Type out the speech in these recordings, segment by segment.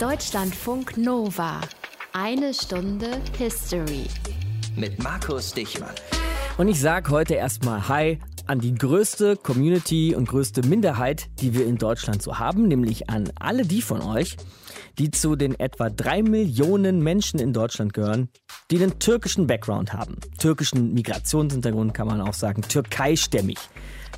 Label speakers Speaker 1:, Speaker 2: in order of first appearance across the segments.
Speaker 1: Deutschlandfunk Nova. Eine Stunde History.
Speaker 2: Mit Markus Dichmann.
Speaker 3: Und ich sage heute erstmal Hi an die größte Community und größte Minderheit, die wir in Deutschland so haben, nämlich an alle die von euch, die zu den etwa drei Millionen Menschen in Deutschland gehören, die einen türkischen Background haben. Türkischen Migrationshintergrund kann man auch sagen, türkeistämmig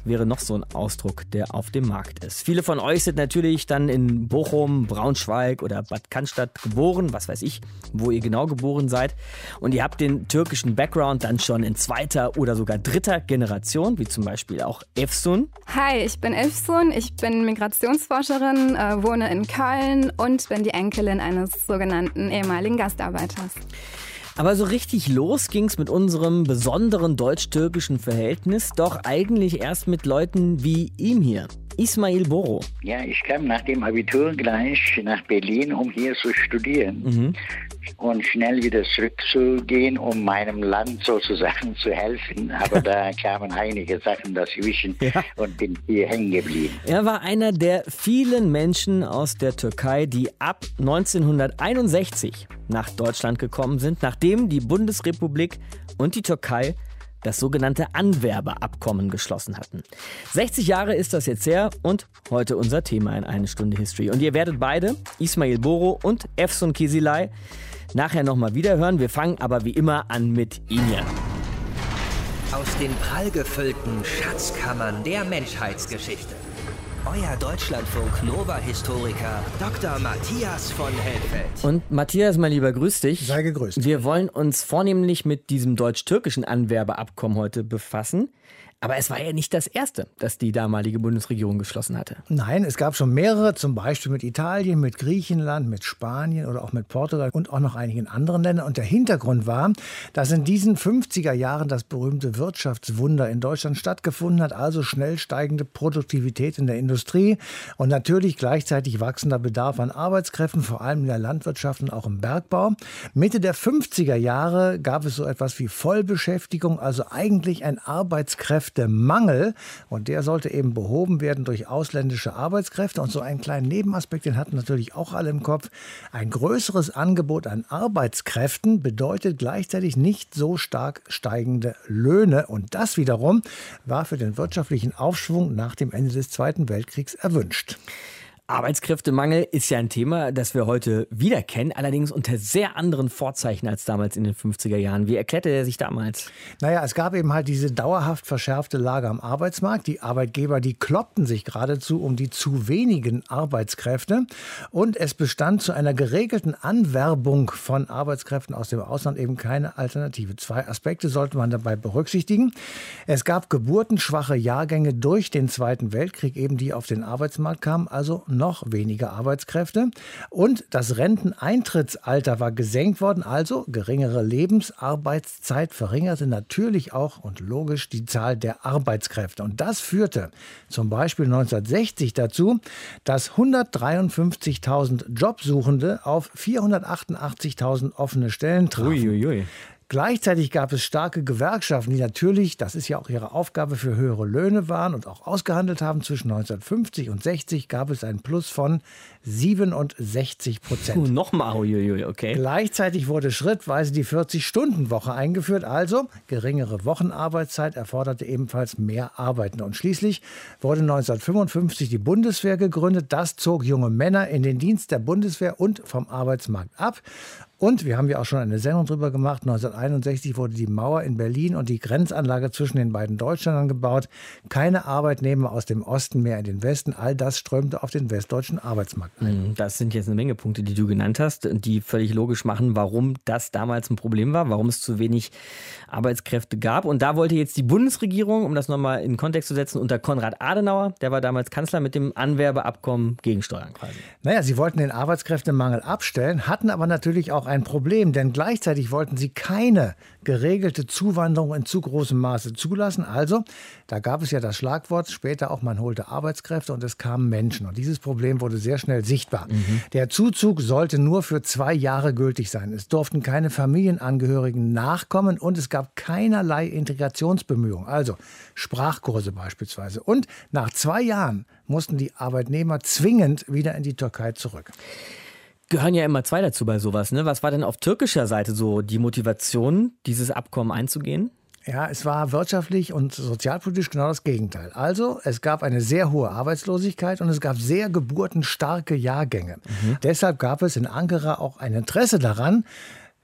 Speaker 3: wäre noch so ein Ausdruck, der auf dem Markt ist. Viele von euch sind natürlich dann in Bochum, Braunschweig oder Bad Cannstatt geboren, was weiß ich, wo ihr genau geboren seid. Und ihr habt den türkischen Background dann schon in zweiter oder sogar dritter Generation, wie zum Beispiel auch Efsun.
Speaker 4: Hi, ich bin Efsun, ich bin Migrationsforscherin, äh, wohne in Köln und bin die Enkelin eines sogenannten ehemaligen Gastarbeiters.
Speaker 3: Aber so richtig los ging's mit unserem besonderen deutsch-türkischen Verhältnis doch eigentlich erst mit Leuten wie ihm hier. Ismail Boro.
Speaker 5: Ja, ich kam nach dem Abitur gleich nach Berlin, um hier zu studieren mhm. Und schnell wieder zurückzugehen, um meinem Land sozusagen zu helfen. Aber da kamen einige Sachen dazwischen ja. und bin hier hängen geblieben.
Speaker 3: Er war einer der vielen Menschen aus der Türkei, die ab 1961 nach Deutschland gekommen sind, nachdem die Bundesrepublik und die Türkei das sogenannte Anwerbeabkommen geschlossen hatten. 60 Jahre ist das jetzt her und heute unser Thema in eine Stunde History. Und ihr werdet beide, Ismail Boro und Efsun Kisilay, nachher nochmal wiederhören. Wir fangen aber wie immer an mit Ihnen.
Speaker 2: Aus den prallgefüllten Schatzkammern der Menschheitsgeschichte. Euer Deutschlandfunk Nova-Historiker Dr. Matthias von Helfeld.
Speaker 3: Und Matthias, mein Lieber, grüß dich.
Speaker 6: Sei gegrüßt.
Speaker 3: Wir wollen uns vornehmlich mit diesem deutsch-türkischen Anwerbeabkommen heute befassen. Aber es war ja nicht das erste, das die damalige Bundesregierung geschlossen hatte.
Speaker 6: Nein, es gab schon mehrere, zum Beispiel mit Italien, mit Griechenland, mit Spanien oder auch mit Portugal und auch noch einigen anderen Ländern. Und der Hintergrund war, dass in diesen 50er Jahren das berühmte Wirtschaftswunder in Deutschland stattgefunden hat, also schnell steigende Produktivität in der Industrie und natürlich gleichzeitig wachsender Bedarf an Arbeitskräften, vor allem in der Landwirtschaft und auch im Bergbau. Mitte der 50er Jahre gab es so etwas wie Vollbeschäftigung, also eigentlich ein Arbeitskräfte Arbeitskräftemangel. Und der sollte eben behoben werden durch ausländische Arbeitskräfte. Und so einen kleinen Nebenaspekt, den hatten natürlich auch alle im Kopf. Ein größeres Angebot an Arbeitskräften bedeutet gleichzeitig nicht so stark steigende Löhne. Und das wiederum war für den wirtschaftlichen Aufschwung nach dem Ende des Zweiten Weltkriegs erwünscht.
Speaker 3: Arbeitskräftemangel ist ja ein Thema, das wir heute wieder kennen, allerdings unter sehr anderen Vorzeichen als damals in den 50er Jahren. Wie erklärte er sich damals?
Speaker 6: Naja, es gab eben halt diese dauerhaft verschärfte Lage am Arbeitsmarkt. Die Arbeitgeber, die kloppten sich geradezu um die zu wenigen Arbeitskräfte. Und es bestand zu einer geregelten Anwerbung von Arbeitskräften aus dem Ausland eben keine Alternative. Zwei Aspekte sollte man dabei berücksichtigen. Es gab geburtenschwache Jahrgänge durch den Zweiten Weltkrieg, eben die auf den Arbeitsmarkt kamen, also noch weniger Arbeitskräfte. Und das Renteneintrittsalter war gesenkt worden, also geringere Lebensarbeitszeit verringerte natürlich auch und logisch die Zahl der Arbeitskräfte. Und das führte zum Beispiel 1960 dazu, dass 153.000 Jobsuchende auf 488.000 offene Stellen trafen. Uiuiui. Gleichzeitig gab es starke Gewerkschaften, die natürlich, das ist ja auch ihre Aufgabe, für höhere Löhne waren und auch ausgehandelt haben. Zwischen 1950 und 60 gab es einen Plus von 67 Prozent.
Speaker 3: Nochmal, okay.
Speaker 6: Gleichzeitig wurde schrittweise die 40-Stunden-Woche eingeführt. Also geringere Wochenarbeitszeit erforderte ebenfalls mehr Arbeitende. Und schließlich wurde 1955 die Bundeswehr gegründet. Das zog junge Männer in den Dienst der Bundeswehr und vom Arbeitsmarkt ab. Und wir haben ja auch schon eine Sendung drüber gemacht. 1961 wurde die Mauer in Berlin und die Grenzanlage zwischen den beiden Deutschländern gebaut. Keine Arbeitnehmer aus dem Osten mehr in den Westen. All das strömte auf den westdeutschen Arbeitsmarkt ein.
Speaker 3: Mhm, das sind jetzt eine Menge Punkte, die du genannt hast, die völlig logisch machen, warum das damals ein Problem war, warum es zu wenig Arbeitskräfte gab. Und da wollte jetzt die Bundesregierung, um das nochmal in Kontext zu setzen, unter Konrad Adenauer, der war damals Kanzler, mit dem Anwerbeabkommen gegensteuern quasi.
Speaker 6: Naja, sie wollten den Arbeitskräftemangel abstellen, hatten aber natürlich auch ein Problem, denn gleichzeitig wollten sie keine geregelte Zuwanderung in zu großem Maße zulassen. Also, da gab es ja das Schlagwort, später auch, man holte Arbeitskräfte und es kamen Menschen. Und dieses Problem wurde sehr schnell sichtbar. Mhm. Der Zuzug sollte nur für zwei Jahre gültig sein. Es durften keine Familienangehörigen nachkommen und es gab keinerlei Integrationsbemühungen, also Sprachkurse beispielsweise. Und nach zwei Jahren mussten die Arbeitnehmer zwingend wieder in die Türkei zurück.
Speaker 3: Gehören ja immer zwei dazu bei sowas. Ne? Was war denn auf türkischer Seite so die Motivation, dieses Abkommen einzugehen?
Speaker 6: Ja, es war wirtschaftlich und sozialpolitisch genau das Gegenteil. Also, es gab eine sehr hohe Arbeitslosigkeit und es gab sehr geburtenstarke Jahrgänge. Mhm. Deshalb gab es in Ankara auch ein Interesse daran,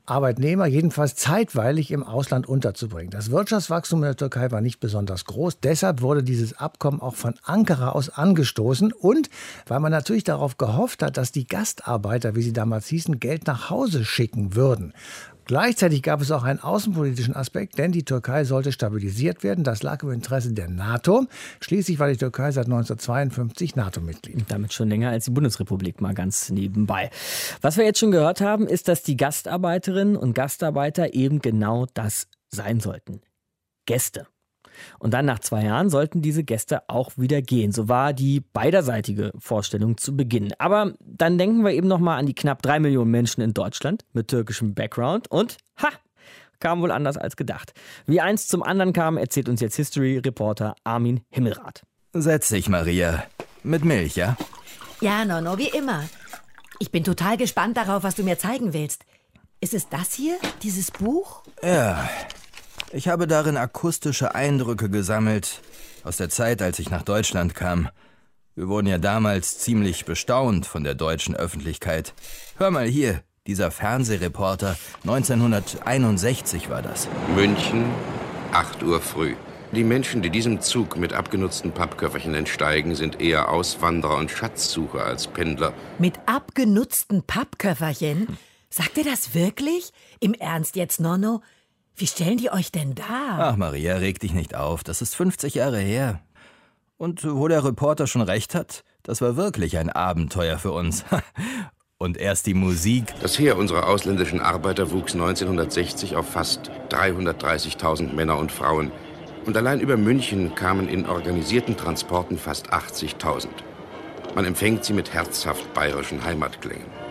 Speaker 6: Arbeitnehmer jedenfalls zeitweilig im Ausland unterzubringen. Das Wirtschaftswachstum in der Türkei war nicht besonders groß. Deshalb wurde dieses Abkommen auch von Ankara aus angestoßen und weil man natürlich darauf gehofft hat, dass die Gastarbeiter, wie sie damals hießen, Geld nach Hause schicken würden. Gleichzeitig gab es auch einen außenpolitischen Aspekt, denn die Türkei sollte stabilisiert werden. Das lag im Interesse der NATO. Schließlich war die Türkei seit 1952 NATO-Mitglied.
Speaker 3: Damit schon länger als die Bundesrepublik, mal ganz nebenbei. Was wir jetzt schon gehört haben, ist, dass die Gastarbeiterinnen und Gastarbeiter eben genau das sein sollten. Gäste. Und dann nach zwei Jahren sollten diese Gäste auch wieder gehen. So war die beiderseitige Vorstellung zu Beginn. Aber dann denken wir eben nochmal an die knapp drei Millionen Menschen in Deutschland mit türkischem Background und ha! Kam wohl anders als gedacht. Wie eins zum anderen kam, erzählt uns jetzt History-Reporter Armin Himmelrath.
Speaker 7: Setz dich, Maria. Mit Milch, ja?
Speaker 8: Ja, Nono, wie immer. Ich bin total gespannt darauf, was du mir zeigen willst. Ist es das hier, dieses Buch?
Speaker 7: Ja, ich habe darin akustische Eindrücke gesammelt aus der Zeit, als ich nach Deutschland kam. Wir wurden ja damals ziemlich bestaunt von der deutschen Öffentlichkeit. Hör mal hier, dieser Fernsehreporter, 1961 war das.
Speaker 9: München, 8 Uhr früh. Die Menschen, die diesem Zug mit abgenutzten Pappköfferchen entsteigen, sind eher Auswanderer und Schatzsucher als Pendler.
Speaker 8: Mit abgenutzten Pappköfferchen? Sagt ihr das wirklich? Im Ernst jetzt, Nonno? Wie stellen die euch denn da?
Speaker 7: Ach, Maria, reg dich nicht auf. Das ist 50 Jahre her. Und wo der Reporter schon recht hat, das war wirklich ein Abenteuer für uns. Und erst die Musik.
Speaker 9: Das Heer unserer ausländischen Arbeiter wuchs 1960 auf fast 330.000 Männer und Frauen. Und allein über München kamen in organisierten Transporten fast 80.000. Man empfängt sie mit herzhaft bayerischen Heimatklängen.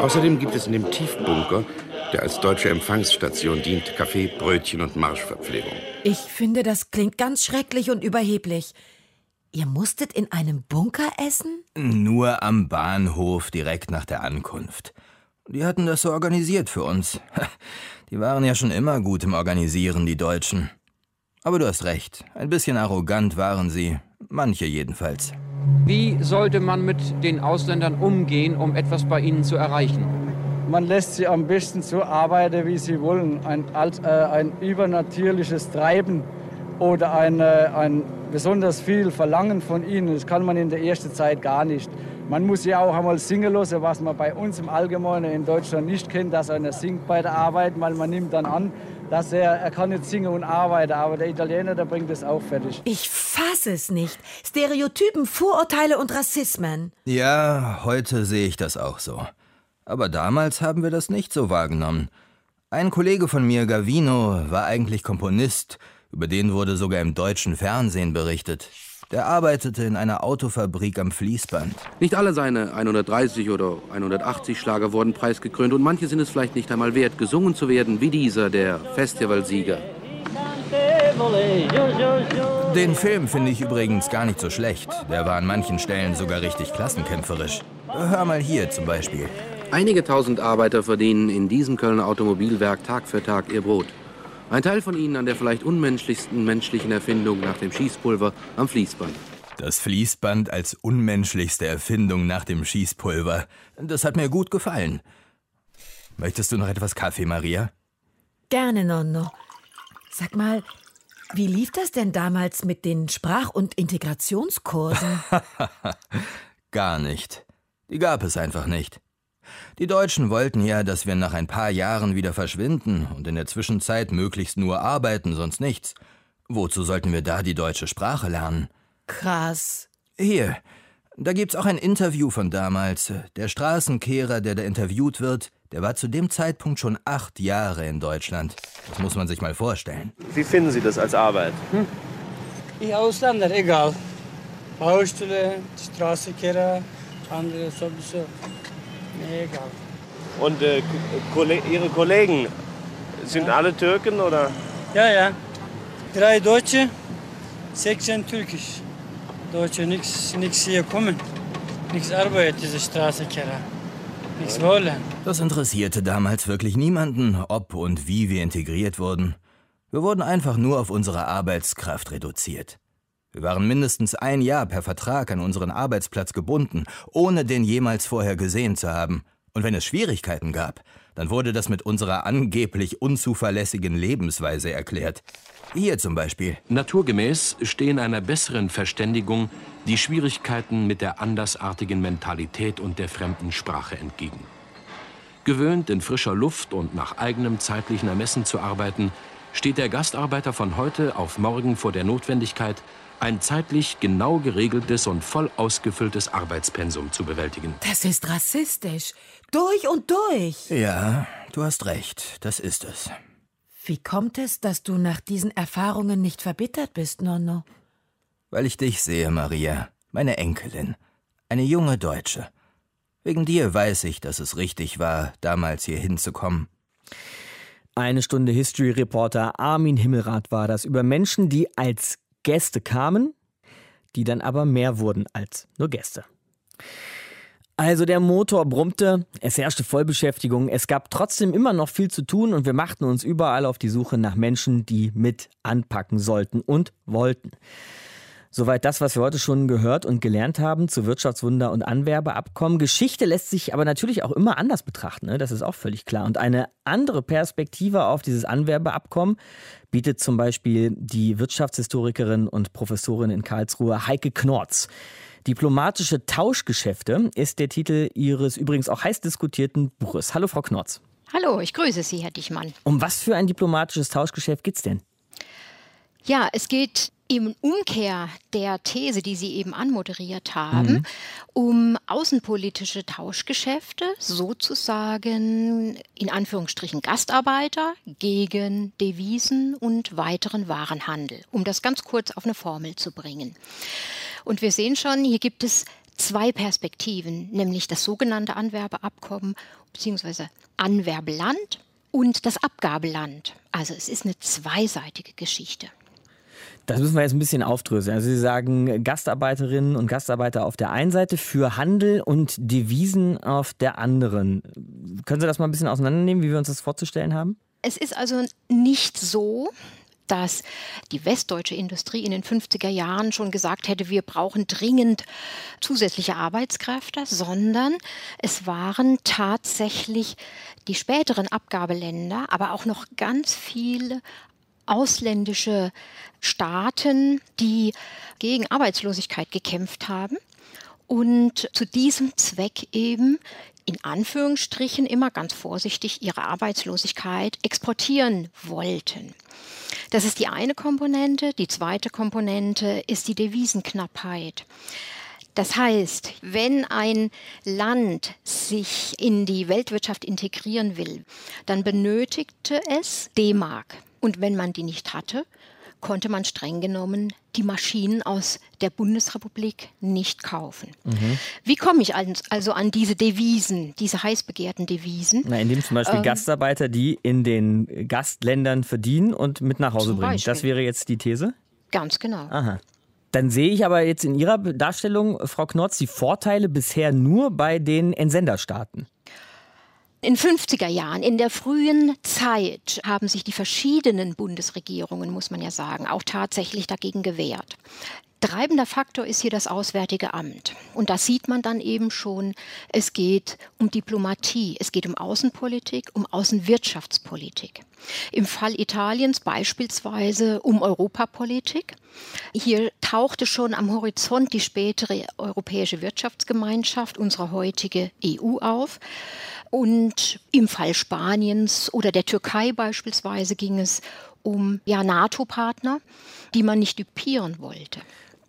Speaker 9: Außerdem gibt es in dem Tiefbunker, der als deutsche Empfangsstation dient, Kaffee, Brötchen und Marschverpflegung.
Speaker 8: Ich finde, das klingt ganz schrecklich und überheblich. Ihr musstet in einem Bunker essen?
Speaker 7: Nur am Bahnhof direkt nach der Ankunft. Die hatten das so organisiert für uns. Die waren ja schon immer gut im Organisieren, die Deutschen. Aber du hast recht, ein bisschen arrogant waren sie, manche jedenfalls.
Speaker 10: Wie sollte man mit den Ausländern umgehen, um etwas bei ihnen zu erreichen?
Speaker 11: Man lässt sie am besten so arbeiten, wie sie wollen. Ein, äh, ein übernatürliches Treiben oder ein, äh, ein besonders viel Verlangen von ihnen, das kann man in der ersten Zeit gar nicht. Man muss ja auch einmal singen lassen, was man bei uns im Allgemeinen in Deutschland nicht kennt, dass einer singt bei der Arbeit, weil man nimmt dann an, dass er, er kann nicht singen und arbeiten, aber der Italiener, der bringt es auch fertig.
Speaker 8: Ich fasse es nicht. Stereotypen, Vorurteile und Rassismen.
Speaker 7: Ja, heute sehe ich das auch so. Aber damals haben wir das nicht so wahrgenommen. Ein Kollege von mir, Gavino, war eigentlich Komponist. Über den wurde sogar im deutschen Fernsehen berichtet. Der arbeitete in einer Autofabrik am Fließband.
Speaker 9: Nicht alle seine 130 oder 180 Schlager wurden preisgekrönt und manche sind es vielleicht nicht einmal wert, gesungen zu werden, wie dieser, der Festivalsieger.
Speaker 7: Den Film finde ich übrigens gar nicht so schlecht. Der war an manchen Stellen sogar richtig klassenkämpferisch. Hör mal hier zum Beispiel.
Speaker 9: Einige tausend Arbeiter verdienen in diesem Kölner Automobilwerk Tag für Tag ihr Brot. Ein Teil von ihnen an der vielleicht unmenschlichsten menschlichen Erfindung nach dem Schießpulver am Fließband.
Speaker 7: Das Fließband als unmenschlichste Erfindung nach dem Schießpulver. Das hat mir gut gefallen. Möchtest du noch etwas Kaffee, Maria?
Speaker 8: Gerne, Nonno. Sag mal, wie lief das denn damals mit den Sprach- und Integrationskursen?
Speaker 7: Gar nicht. Die gab es einfach nicht. Die Deutschen wollten ja, dass wir nach ein paar Jahren wieder verschwinden und in der Zwischenzeit möglichst nur arbeiten, sonst nichts. Wozu sollten wir da die deutsche Sprache lernen?
Speaker 8: Krass.
Speaker 7: Hier, da gibt's auch ein Interview von damals. Der Straßenkehrer, der da interviewt wird, der war zu dem Zeitpunkt schon acht Jahre in Deutschland. Das muss man sich mal vorstellen.
Speaker 12: Wie finden Sie das als Arbeit? Hm?
Speaker 11: Ich Ausländer, egal. Baustelle, Straßenkehrer, andere sowieso. Egal.
Speaker 12: Und äh, Ihre Kollegen, sind ja. alle Türken oder?
Speaker 11: Ja, ja. Drei Deutsche
Speaker 13: 16 Türkisch. Deutsche nichts nix hier kommen. Nichts arbeitet, diese Straßenkeller. Nichts wollen.
Speaker 7: Das interessierte damals wirklich niemanden, ob und wie wir integriert wurden. Wir wurden einfach nur auf unsere Arbeitskraft reduziert. Wir waren mindestens ein Jahr per Vertrag an unseren Arbeitsplatz gebunden, ohne den jemals vorher gesehen zu haben. Und wenn es Schwierigkeiten gab, dann wurde das mit unserer angeblich unzuverlässigen Lebensweise erklärt. Hier zum Beispiel.
Speaker 14: Naturgemäß stehen einer besseren Verständigung die Schwierigkeiten mit der andersartigen Mentalität und der fremden Sprache entgegen. Gewöhnt in frischer Luft und nach eigenem zeitlichen Ermessen zu arbeiten, steht der Gastarbeiter von heute auf morgen vor der Notwendigkeit, ein zeitlich genau geregeltes und voll ausgefülltes Arbeitspensum zu bewältigen.
Speaker 8: Das ist rassistisch. Durch und durch.
Speaker 7: Ja, du hast recht, das ist es.
Speaker 8: Wie kommt es, dass du nach diesen Erfahrungen nicht verbittert bist, Nonno?
Speaker 7: Weil ich dich sehe, Maria, meine Enkelin, eine junge Deutsche. Wegen dir weiß ich, dass es richtig war, damals hier hinzukommen.
Speaker 3: Eine Stunde History Reporter Armin Himmelrath war das über Menschen, die als Gäste kamen, die dann aber mehr wurden als nur Gäste. Also der Motor brummte, es herrschte Vollbeschäftigung, es gab trotzdem immer noch viel zu tun und wir machten uns überall auf die Suche nach Menschen, die mit anpacken sollten und wollten. Soweit das, was wir heute schon gehört und gelernt haben zu Wirtschaftswunder und Anwerbeabkommen. Geschichte lässt sich aber natürlich auch immer anders betrachten, ne? das ist auch völlig klar. Und eine andere Perspektive auf dieses Anwerbeabkommen bietet zum Beispiel die Wirtschaftshistorikerin und Professorin in Karlsruhe Heike Knorz. Diplomatische Tauschgeschäfte ist der Titel ihres übrigens auch heiß diskutierten Buches. Hallo, Frau Knorz.
Speaker 15: Hallo, ich grüße Sie, Herr Dichmann.
Speaker 3: Um was für ein diplomatisches Tauschgeschäft geht es denn?
Speaker 15: Ja, es geht im Umkehr der These, die Sie eben anmoderiert haben, mhm. um außenpolitische Tauschgeschäfte, sozusagen in Anführungsstrichen Gastarbeiter gegen Devisen und weiteren Warenhandel, um das ganz kurz auf eine Formel zu bringen. Und wir sehen schon, hier gibt es zwei Perspektiven, nämlich das sogenannte Anwerbeabkommen bzw. Anwerbeland und das Abgabeland. Also es ist eine zweiseitige Geschichte.
Speaker 3: Das müssen wir jetzt ein bisschen aufdröseln. Also Sie sagen Gastarbeiterinnen und Gastarbeiter auf der einen Seite für Handel und Devisen auf der anderen. Können Sie das mal ein bisschen auseinandernehmen, wie wir uns das vorzustellen haben?
Speaker 15: Es ist also nicht so, dass die westdeutsche Industrie in den 50er Jahren schon gesagt hätte, wir brauchen dringend zusätzliche Arbeitskräfte, sondern es waren tatsächlich die späteren Abgabeländer, aber auch noch ganz viele ausländische Staaten, die gegen Arbeitslosigkeit gekämpft haben und zu diesem Zweck eben in Anführungsstrichen immer ganz vorsichtig ihre Arbeitslosigkeit exportieren wollten. Das ist die eine Komponente. Die zweite Komponente ist die Devisenknappheit. Das heißt, wenn ein Land sich in die Weltwirtschaft integrieren will, dann benötigte es D-Mark. Und wenn man die nicht hatte, konnte man streng genommen die Maschinen aus der Bundesrepublik nicht kaufen. Mhm. Wie komme ich also an diese Devisen, diese heiß begehrten Devisen?
Speaker 3: Na, indem zum Beispiel ähm, Gastarbeiter, die in den Gastländern verdienen und mit nach Hause bringen. Beispiel. Das wäre jetzt die These?
Speaker 15: Ganz genau.
Speaker 3: Aha. Dann sehe ich aber jetzt in Ihrer Darstellung, Frau Knotz, die Vorteile bisher nur bei den Entsenderstaaten.
Speaker 15: In 50er Jahren, in der frühen Zeit, haben sich die verschiedenen Bundesregierungen, muss man ja sagen, auch tatsächlich dagegen gewehrt. Treibender Faktor ist hier das Auswärtige Amt. Und da sieht man dann eben schon, es geht um Diplomatie, es geht um Außenpolitik, um Außenwirtschaftspolitik. Im Fall Italiens beispielsweise um Europapolitik. Hier tauchte schon am Horizont die spätere Europäische Wirtschaftsgemeinschaft, unsere heutige EU, auf. Und im Fall Spaniens oder der Türkei beispielsweise ging es um ja, NATO-Partner, die man nicht dupieren wollte.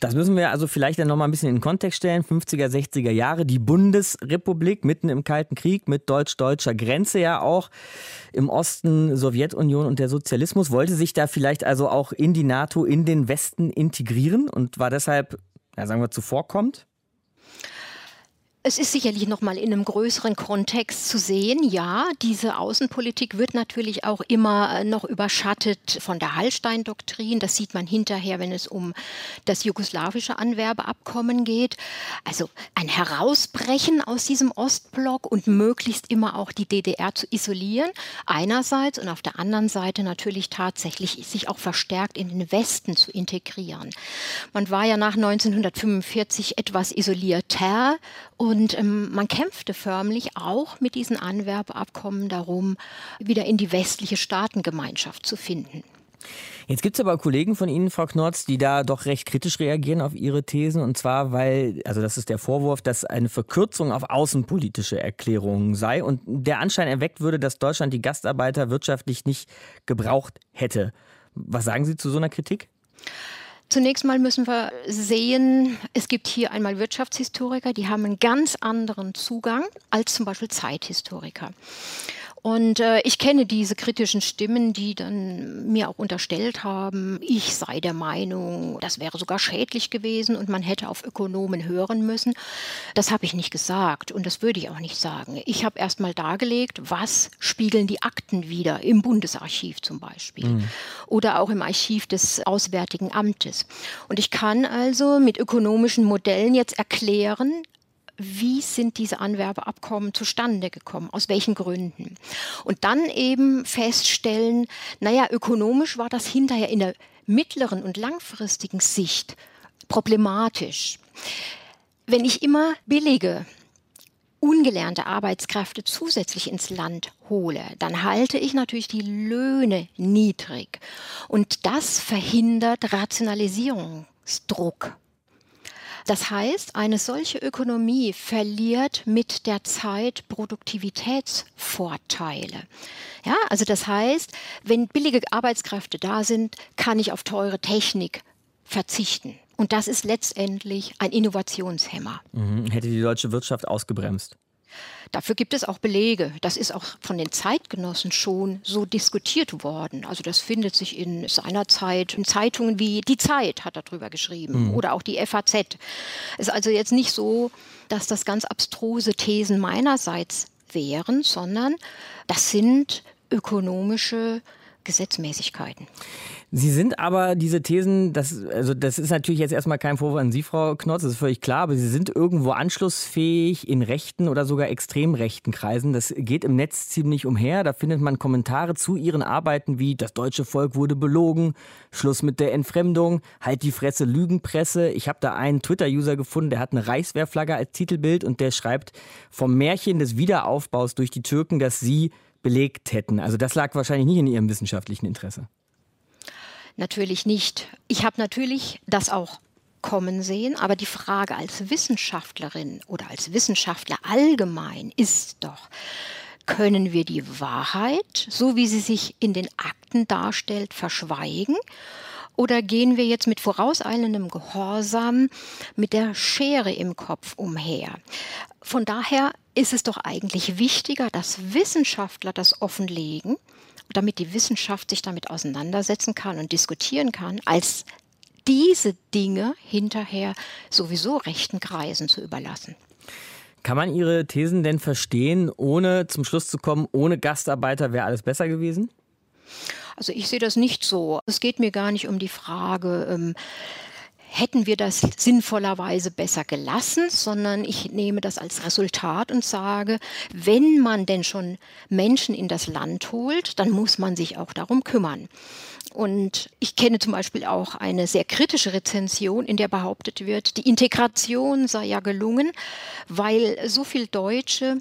Speaker 3: Das müssen wir also vielleicht dann nochmal ein bisschen in den Kontext stellen. 50er, 60er Jahre, die Bundesrepublik mitten im Kalten Krieg mit deutsch-deutscher Grenze ja auch. Im Osten Sowjetunion und der Sozialismus wollte sich da vielleicht also auch in die NATO, in den Westen integrieren und war deshalb, ja, sagen wir, zuvorkommt?
Speaker 15: Es ist sicherlich noch mal in einem größeren Kontext zu sehen. Ja, diese Außenpolitik wird natürlich auch immer äh, noch überschattet von der Hallstein-Doktrin. Das sieht man hinterher, wenn es um das jugoslawische Anwerbeabkommen geht. Also ein Herausbrechen aus diesem Ostblock und möglichst immer auch die DDR zu isolieren. Einerseits und auf der anderen Seite natürlich tatsächlich sich auch verstärkt in den Westen zu integrieren. Man war ja nach 1945 etwas isolierter und ähm, man kämpfte förmlich auch mit diesen Anwerbeabkommen darum, wieder in die westliche Staatengemeinschaft zu finden.
Speaker 3: Jetzt gibt es aber Kollegen von Ihnen, Frau Knorz, die da doch recht kritisch reagieren auf Ihre Thesen. Und zwar, weil, also das ist der Vorwurf, dass eine Verkürzung auf außenpolitische Erklärungen sei und der Anschein erweckt würde, dass Deutschland die Gastarbeiter wirtschaftlich nicht gebraucht hätte. Was sagen Sie zu so einer Kritik?
Speaker 15: Zunächst mal müssen wir sehen, es gibt hier einmal Wirtschaftshistoriker, die haben einen ganz anderen Zugang als zum Beispiel Zeithistoriker. Und äh, ich kenne diese kritischen Stimmen, die dann mir auch unterstellt haben, ich sei der Meinung, das wäre sogar schädlich gewesen und man hätte auf Ökonomen hören müssen. Das habe ich nicht gesagt und das würde ich auch nicht sagen. Ich habe erst mal dargelegt, was spiegeln die Akten wieder im Bundesarchiv zum Beispiel mhm. oder auch im Archiv des Auswärtigen Amtes. Und ich kann also mit ökonomischen Modellen jetzt erklären, wie sind diese Anwerbeabkommen zustande gekommen, aus welchen Gründen. Und dann eben feststellen, naja, ökonomisch war das hinterher in der mittleren und langfristigen Sicht problematisch. Wenn ich immer billige ungelernte Arbeitskräfte zusätzlich ins Land hole, dann halte ich natürlich die Löhne niedrig. Und das verhindert Rationalisierungsdruck. Das heißt, eine solche Ökonomie verliert mit der Zeit Produktivitätsvorteile. Ja, also das heißt, wenn billige Arbeitskräfte da sind, kann ich auf teure Technik verzichten. Und das ist letztendlich ein Innovationshemmer.
Speaker 3: Mhm. Hätte die deutsche Wirtschaft ausgebremst?
Speaker 15: Dafür gibt es auch Belege. Das ist auch von den Zeitgenossen schon so diskutiert worden. Also das findet sich in seiner Zeit in Zeitungen wie Die Zeit hat darüber geschrieben mhm. oder auch die FAZ. Es ist also jetzt nicht so, dass das ganz abstruse Thesen meinerseits wären, sondern das sind ökonomische Gesetzmäßigkeiten.
Speaker 3: Sie sind aber diese Thesen, das, also das ist natürlich jetzt erstmal kein Vorwurf an Sie, Frau Knotz, das ist völlig klar, aber Sie sind irgendwo anschlussfähig in rechten oder sogar extrem rechten Kreisen. Das geht im Netz ziemlich umher. Da findet man Kommentare zu Ihren Arbeiten wie das deutsche Volk wurde belogen, Schluss mit der Entfremdung, halt die Fresse Lügenpresse. Ich habe da einen Twitter-User gefunden, der hat eine Reichswehrflagge als Titelbild und der schreibt vom Märchen des Wiederaufbaus durch die Türken, dass Sie belegt hätten. Also das lag wahrscheinlich nicht in Ihrem wissenschaftlichen Interesse.
Speaker 15: Natürlich nicht. Ich habe natürlich das auch kommen sehen, aber die Frage als Wissenschaftlerin oder als Wissenschaftler allgemein ist doch, können wir die Wahrheit, so wie sie sich in den Akten darstellt, verschweigen? Oder gehen wir jetzt mit vorauseilendem Gehorsam mit der Schere im Kopf umher? Von daher ist es doch eigentlich wichtiger, dass Wissenschaftler das offenlegen damit die Wissenschaft sich damit auseinandersetzen kann und diskutieren kann, als diese Dinge hinterher sowieso rechten Kreisen zu überlassen.
Speaker 3: Kann man Ihre Thesen denn verstehen, ohne zum Schluss zu kommen, ohne Gastarbeiter wäre alles besser gewesen?
Speaker 15: Also ich sehe das nicht so. Es geht mir gar nicht um die Frage, ähm, hätten wir das sinnvollerweise besser gelassen, sondern ich nehme das als Resultat und sage, wenn man denn schon Menschen in das Land holt, dann muss man sich auch darum kümmern. Und ich kenne zum Beispiel auch eine sehr kritische Rezension, in der behauptet wird, die Integration sei ja gelungen, weil so viel Deutsche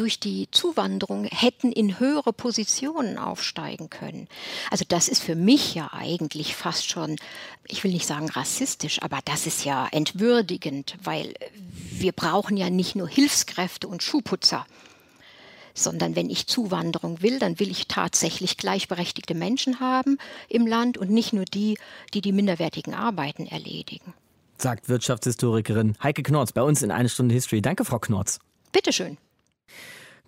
Speaker 15: durch die Zuwanderung hätten in höhere Positionen aufsteigen können. Also das ist für mich ja eigentlich fast schon, ich will nicht sagen rassistisch, aber das ist ja entwürdigend, weil wir brauchen ja nicht nur Hilfskräfte und Schuhputzer sondern wenn ich Zuwanderung will, dann will ich tatsächlich gleichberechtigte Menschen haben im Land und nicht nur die, die die minderwertigen Arbeiten erledigen.
Speaker 3: Sagt Wirtschaftshistorikerin Heike Knorz bei uns in eine Stunde History. Danke, Frau Knorz.
Speaker 15: Bitteschön.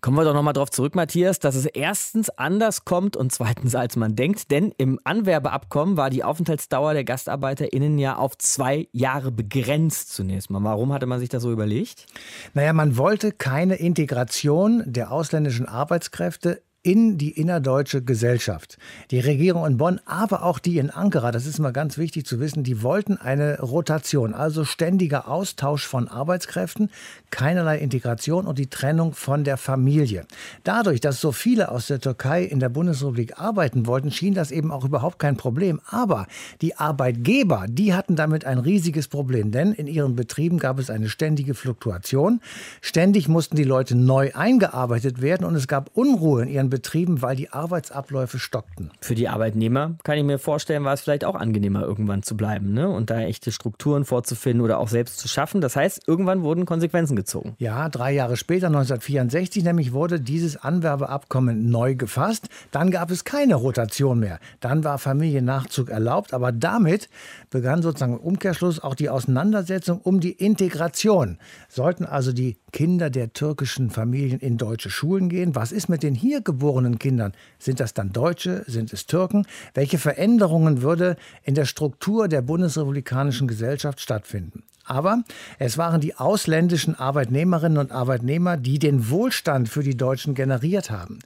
Speaker 3: Kommen wir doch nochmal darauf zurück, Matthias, dass es erstens anders kommt und zweitens als man denkt. Denn im Anwerbeabkommen war die Aufenthaltsdauer der GastarbeiterInnen ja auf zwei Jahre begrenzt zunächst mal. Warum hatte man sich das so überlegt?
Speaker 6: Naja, man wollte keine Integration der ausländischen Arbeitskräfte in die innerdeutsche Gesellschaft. Die Regierung in Bonn, aber auch die in Ankara, das ist mal ganz wichtig zu wissen, die wollten eine Rotation, also ständiger Austausch von Arbeitskräften, keinerlei Integration und die Trennung von der Familie. Dadurch, dass so viele aus der Türkei in der Bundesrepublik arbeiten wollten, schien das eben auch überhaupt kein Problem. Aber die Arbeitgeber, die hatten damit ein riesiges Problem, denn in ihren Betrieben gab es eine ständige Fluktuation. Ständig mussten die Leute neu eingearbeitet werden und es gab Unruhe in ihren Betrieben, weil die Arbeitsabläufe stockten.
Speaker 3: Für die Arbeitnehmer kann ich mir vorstellen, war es vielleicht auch angenehmer, irgendwann zu bleiben ne? und da echte Strukturen vorzufinden oder auch selbst zu schaffen. Das heißt, irgendwann wurden Konsequenzen gezogen.
Speaker 6: Ja, drei Jahre später, 1964 nämlich, wurde dieses Anwerbeabkommen neu gefasst. Dann gab es keine Rotation mehr. Dann war Familiennachzug erlaubt, aber damit begann sozusagen im Umkehrschluss auch die Auseinandersetzung um die Integration. Sollten also die Kinder der türkischen Familien in deutsche Schulen gehen? Was ist mit den hier geborenen Kindern? Sind das dann Deutsche? Sind es Türken? Welche Veränderungen würde in der Struktur der bundesrepublikanischen Gesellschaft stattfinden? Aber es waren die ausländischen Arbeitnehmerinnen und Arbeitnehmer, die den Wohlstand für die Deutschen generiert haben,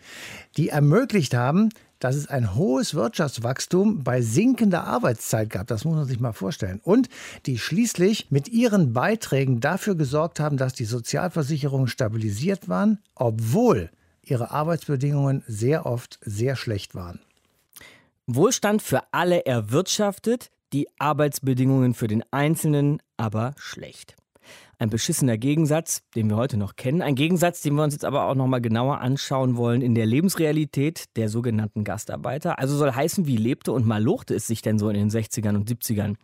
Speaker 6: die ermöglicht haben, dass es ein hohes Wirtschaftswachstum bei sinkender Arbeitszeit gab. Das muss man sich mal vorstellen. Und die schließlich mit ihren Beiträgen dafür gesorgt haben, dass die Sozialversicherungen stabilisiert waren, obwohl ihre Arbeitsbedingungen sehr oft sehr schlecht waren.
Speaker 3: Wohlstand für alle erwirtschaftet, die Arbeitsbedingungen für den Einzelnen aber schlecht. Ein beschissener Gegensatz, den wir heute noch kennen. Ein Gegensatz, den wir uns jetzt aber auch noch mal genauer anschauen wollen in der Lebensrealität der sogenannten Gastarbeiter. Also soll heißen, wie lebte und malochte es sich denn so in den 60ern und 70ern,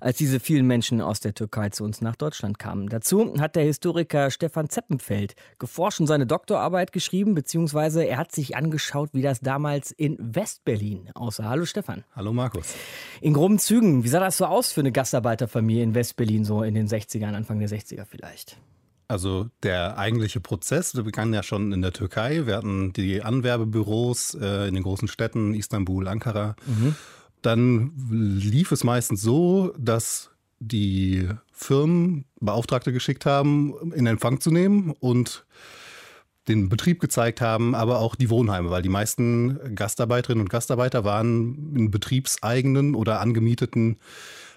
Speaker 3: als diese vielen Menschen aus der Türkei zu uns nach Deutschland kamen. Dazu hat der Historiker Stefan Zeppenfeld geforscht und seine Doktorarbeit geschrieben, beziehungsweise er hat sich angeschaut, wie das damals in Westberlin aussah. Hallo Stefan.
Speaker 16: Hallo Markus.
Speaker 3: In groben Zügen, wie sah das so aus für eine Gastarbeiterfamilie in Westberlin so in den 60ern, Anfang der 60er? 60er vielleicht?
Speaker 16: Also der eigentliche Prozess der begann ja schon in der Türkei. Wir hatten die Anwerbebüros äh, in den großen Städten Istanbul, Ankara. Mhm. Dann lief es meistens so, dass die Firmen Beauftragte geschickt haben, in Empfang zu nehmen und den Betrieb gezeigt haben, aber auch die Wohnheime, weil die meisten Gastarbeiterinnen und Gastarbeiter waren in betriebseigenen oder angemieteten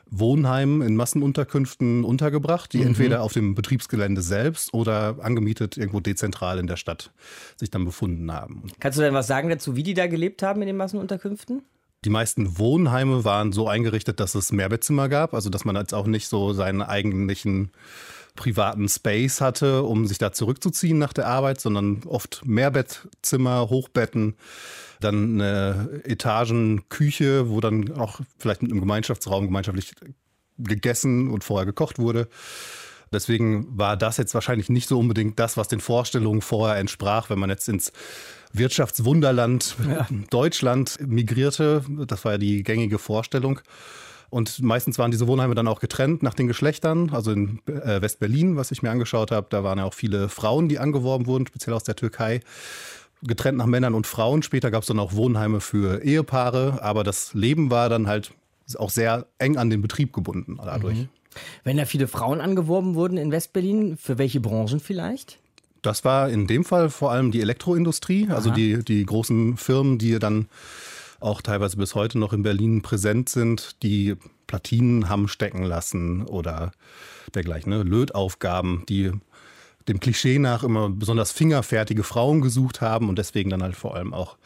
Speaker 16: Wohnheimen in Massenunterkünften untergebracht, die mhm. entweder auf dem Betriebsgelände selbst oder angemietet irgendwo dezentral in der Stadt sich dann befunden haben.
Speaker 3: Kannst du denn was sagen dazu, wie die da gelebt haben in den Massenunterkünften?
Speaker 16: Die meisten Wohnheime waren so eingerichtet, dass es Mehrbettzimmer gab, also dass man jetzt auch nicht so seinen eigentlichen privaten Space hatte, um sich da zurückzuziehen nach der Arbeit, sondern oft Mehrbettzimmer, Hochbetten dann eine Etagenküche, wo dann auch vielleicht mit einem Gemeinschaftsraum gemeinschaftlich gegessen und vorher gekocht wurde. Deswegen war das jetzt wahrscheinlich nicht so unbedingt das, was den Vorstellungen vorher entsprach, wenn man jetzt ins Wirtschaftswunderland ja. Deutschland migrierte. Das war ja die gängige Vorstellung. Und meistens waren diese Wohnheime dann auch getrennt nach den Geschlechtern. Also in äh, West-Berlin, was ich mir angeschaut habe, da waren ja auch viele Frauen, die angeworben wurden, speziell aus der Türkei getrennt nach Männern und Frauen. Später gab es dann auch Wohnheime für Ehepaare, aber das Leben war dann halt auch sehr eng an den Betrieb gebunden dadurch. Mhm.
Speaker 3: Wenn da viele Frauen angeworben wurden in Westberlin, für welche Branchen vielleicht?
Speaker 16: Das war in dem Fall vor allem die Elektroindustrie, also die, die großen Firmen, die dann auch teilweise bis heute noch in Berlin präsent sind, die Platinen haben stecken lassen oder dergleichen, ne? Lötaufgaben, die dem Klischee nach immer besonders fingerfertige Frauen gesucht haben und deswegen dann halt vor allem auch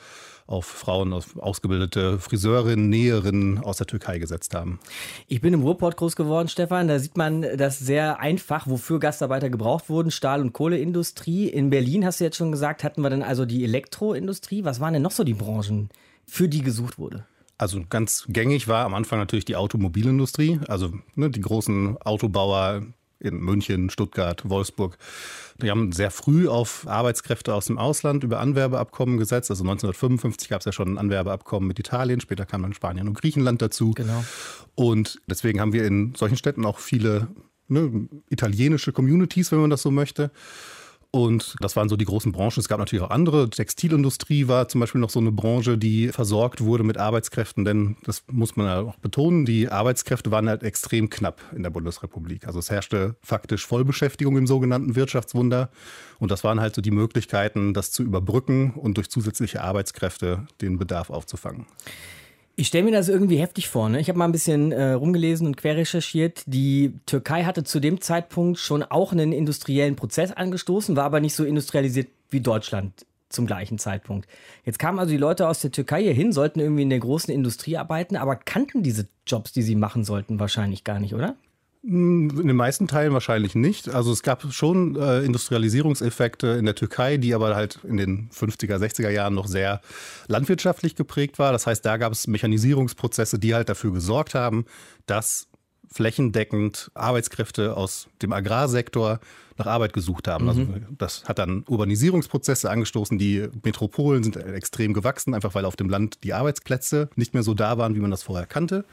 Speaker 16: auf Frauen, auf ausgebildete Friseurinnen, Näherinnen aus der Türkei gesetzt haben.
Speaker 3: Ich bin im Ruhrport groß geworden, Stefan. Da sieht man das sehr einfach, wofür Gastarbeiter gebraucht wurden. Stahl- und Kohleindustrie. In Berlin, hast du jetzt schon gesagt, hatten wir dann also die Elektroindustrie. Was waren denn noch so die Branchen, für die gesucht wurde?
Speaker 16: Also ganz gängig war am Anfang natürlich die Automobilindustrie, also ne, die großen Autobauer, in München, Stuttgart, Wolfsburg. Die haben sehr früh auf Arbeitskräfte aus dem Ausland über Anwerbeabkommen gesetzt. Also 1955 gab es ja schon ein Anwerbeabkommen mit Italien, später kam dann Spanien und Griechenland dazu.
Speaker 3: Genau.
Speaker 16: Und deswegen haben wir in solchen Städten auch viele ne, italienische Communities, wenn man das so möchte. Und das waren so die großen Branchen. Es gab natürlich auch andere. Textilindustrie war zum Beispiel noch so eine Branche, die versorgt wurde mit Arbeitskräften, denn das muss man ja auch betonen, die Arbeitskräfte waren halt extrem knapp in der Bundesrepublik. Also es herrschte faktisch Vollbeschäftigung im sogenannten Wirtschaftswunder. Und das waren halt so die Möglichkeiten, das zu überbrücken und durch zusätzliche Arbeitskräfte den Bedarf aufzufangen.
Speaker 3: Ich stelle mir das irgendwie heftig vor. Ne? Ich habe mal ein bisschen äh, rumgelesen und quer recherchiert. Die Türkei hatte zu dem Zeitpunkt schon auch einen industriellen Prozess angestoßen, war aber nicht so industrialisiert wie Deutschland zum gleichen Zeitpunkt. Jetzt kamen also die Leute aus der Türkei hier hin, sollten irgendwie in der großen Industrie arbeiten, aber kannten diese Jobs, die sie machen sollten, wahrscheinlich gar nicht, oder?
Speaker 16: Hm, in den meisten Teilen wahrscheinlich nicht. Also es gab schon äh, Industrialisierungseffekte in der Türkei, die aber halt in den 50er, 60er Jahren noch sehr landwirtschaftlich geprägt war. Das heißt, da gab es Mechanisierungsprozesse, die halt dafür gesorgt haben, dass flächendeckend Arbeitskräfte aus dem Agrarsektor nach Arbeit gesucht haben. Also mhm. Also das hat dann Urbanisierungsprozesse angestoßen. Die Metropolen sind extrem gewachsen, einfach weil auf dem Land die Arbeitsplätze nicht mehr so da waren, wie man das vorher kannte.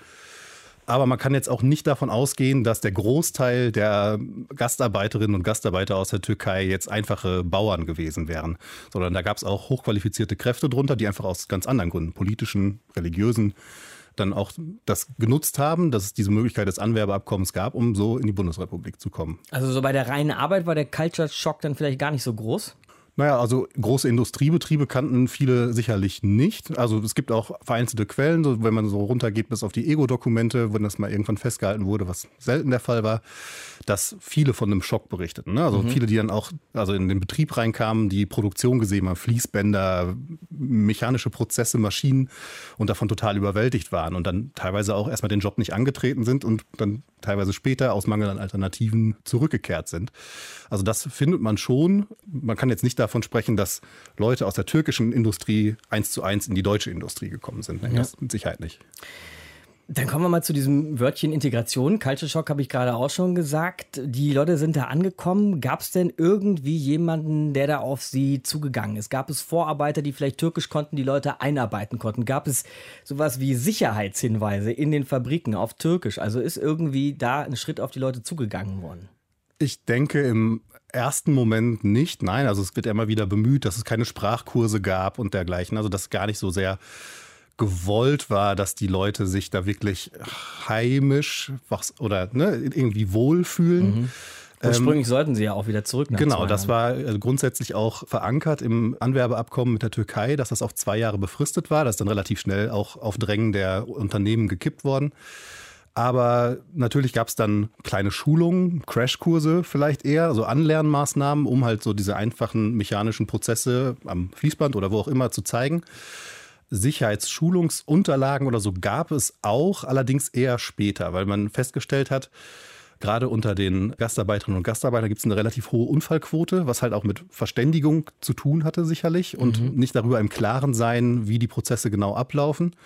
Speaker 16: Aber man kann jetzt auch nicht davon ausgehen, dass der Großteil der Gastarbeiterinnen und Gastarbeiter aus der Türkei jetzt einfache Bauern gewesen wären, sondern da gab es auch hochqualifizierte Kräfte drunter, die einfach aus ganz anderen Gründen, politischen, religiösen, dann auch das genutzt haben, dass es diese Möglichkeit des Anwerbeabkommens gab, um so in die Bundesrepublik zu kommen.
Speaker 3: Also so bei der reinen Arbeit war der Culture Shock dann vielleicht gar nicht so groß?
Speaker 16: Naja, also große Industriebetriebe kannten viele sicherlich nicht. Also es gibt auch vereinzelte Quellen, so, wenn man so runtergeht bis auf die Ego-Dokumente, wenn das mal irgendwann festgehalten wurde, was selten der Fall war, dass viele von einem Schock berichteten. Ne? Also mhm. viele, die dann auch also in den Betrieb reinkamen, die Produktion gesehen haben, Fließbänder, mechanische Prozesse, Maschinen und davon total überwältigt waren und dann teilweise auch erstmal den Job nicht angetreten sind und dann teilweise später aus Mangel an Alternativen zurückgekehrt sind. Also das findet man schon. Man kann jetzt nicht davon sprechen, dass Leute aus der türkischen Industrie eins zu eins in die deutsche Industrie gekommen sind. Ja. Das mit Sicherheit nicht.
Speaker 3: Dann kommen wir mal zu diesem Wörtchen Integration. Culture Shock habe ich gerade auch schon gesagt. Die Leute sind da angekommen. Gab es denn irgendwie jemanden, der da auf sie zugegangen ist? Gab es Vorarbeiter, die vielleicht Türkisch konnten, die Leute einarbeiten konnten? Gab es sowas wie Sicherheitshinweise in den Fabriken auf Türkisch? Also ist irgendwie da ein Schritt auf die Leute zugegangen worden?
Speaker 16: Ich denke im ersten Moment nicht. Nein, also es wird ja immer wieder bemüht, dass es keine Sprachkurse gab und dergleichen. Also das gar nicht so sehr gewollt war, dass die Leute sich da wirklich heimisch was, oder ne, irgendwie wohlfühlen.
Speaker 3: Mhm. Ursprünglich ähm, sollten sie ja auch wieder zurück.
Speaker 16: Nach genau, das war äh, grundsätzlich auch verankert im Anwerbeabkommen mit der Türkei, dass das auf zwei Jahre befristet war. Das ist dann relativ schnell auch auf Drängen der Unternehmen gekippt worden. Aber natürlich gab es dann kleine Schulungen, Crashkurse vielleicht eher, also Anlernmaßnahmen, um halt so diese einfachen mechanischen Prozesse am Fließband oder wo auch immer zu zeigen. Sicherheitsschulungsunterlagen oder so gab es auch, allerdings eher später, weil man festgestellt hat, gerade unter den Gastarbeiterinnen und Gastarbeitern gibt es eine relativ hohe Unfallquote, was halt auch mit Verständigung zu tun hatte sicherlich und mhm. nicht darüber im Klaren sein, wie die Prozesse genau ablaufen.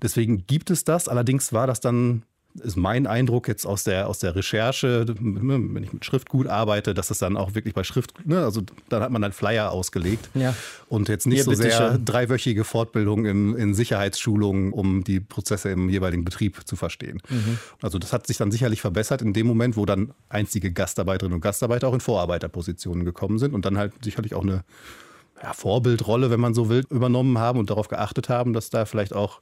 Speaker 16: Deswegen gibt es das, allerdings war das dann ist mein Eindruck jetzt aus der, aus der Recherche, wenn ich mit Schriftgut arbeite, dass es dann auch wirklich bei Schrift, ne, also dann hat man dann Flyer ausgelegt
Speaker 3: ja.
Speaker 16: und jetzt nicht Hier, so sehr schön. dreiwöchige Fortbildung in, in Sicherheitsschulungen, um die Prozesse im jeweiligen Betrieb zu verstehen. Mhm. Also das hat sich dann sicherlich verbessert in dem Moment, wo dann einzige Gastarbeiterinnen und Gastarbeiter auch in Vorarbeiterpositionen gekommen sind und dann halt sicherlich auch eine ja, Vorbildrolle, wenn man so will, übernommen haben und darauf geachtet haben, dass da vielleicht auch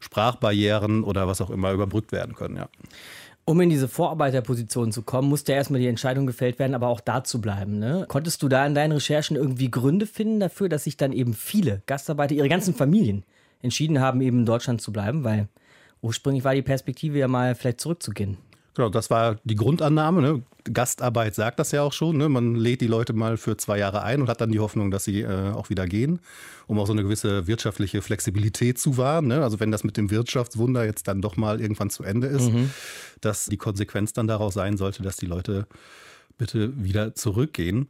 Speaker 16: Sprachbarrieren oder was auch immer überbrückt werden können. Ja.
Speaker 3: Um in diese Vorarbeiterposition zu kommen, musste erstmal die Entscheidung gefällt werden, aber auch da zu bleiben. Ne? Konntest du da in deinen Recherchen irgendwie Gründe finden dafür, dass sich dann eben viele Gastarbeiter, ihre ganzen Familien, entschieden haben, eben in Deutschland zu bleiben? Weil ursprünglich war die Perspektive ja mal vielleicht zurückzugehen.
Speaker 16: Genau, das war die Grundannahme. Ne? Gastarbeit sagt das ja auch schon. Ne? Man lädt die Leute mal für zwei Jahre ein und hat dann die Hoffnung, dass sie äh, auch wieder gehen, um auch so eine gewisse wirtschaftliche Flexibilität zu wahren. Ne? Also wenn das mit dem Wirtschaftswunder jetzt dann doch mal irgendwann zu Ende ist, mhm. dass die Konsequenz dann daraus sein sollte, dass die Leute bitte wieder zurückgehen.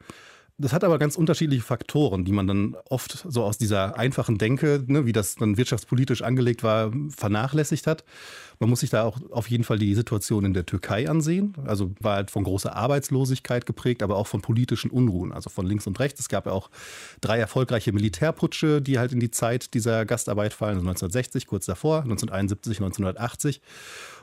Speaker 16: Das hat aber ganz unterschiedliche Faktoren, die man dann oft so aus dieser einfachen Denke, ne, wie das dann wirtschaftspolitisch angelegt war, vernachlässigt hat. Man muss sich da auch auf jeden Fall die Situation in der Türkei ansehen. Also war halt von großer Arbeitslosigkeit geprägt, aber auch von politischen Unruhen, also von links und rechts. Es gab ja auch drei erfolgreiche Militärputsche, die halt in die Zeit dieser Gastarbeit fallen, also 1960, kurz davor, 1971, 1980.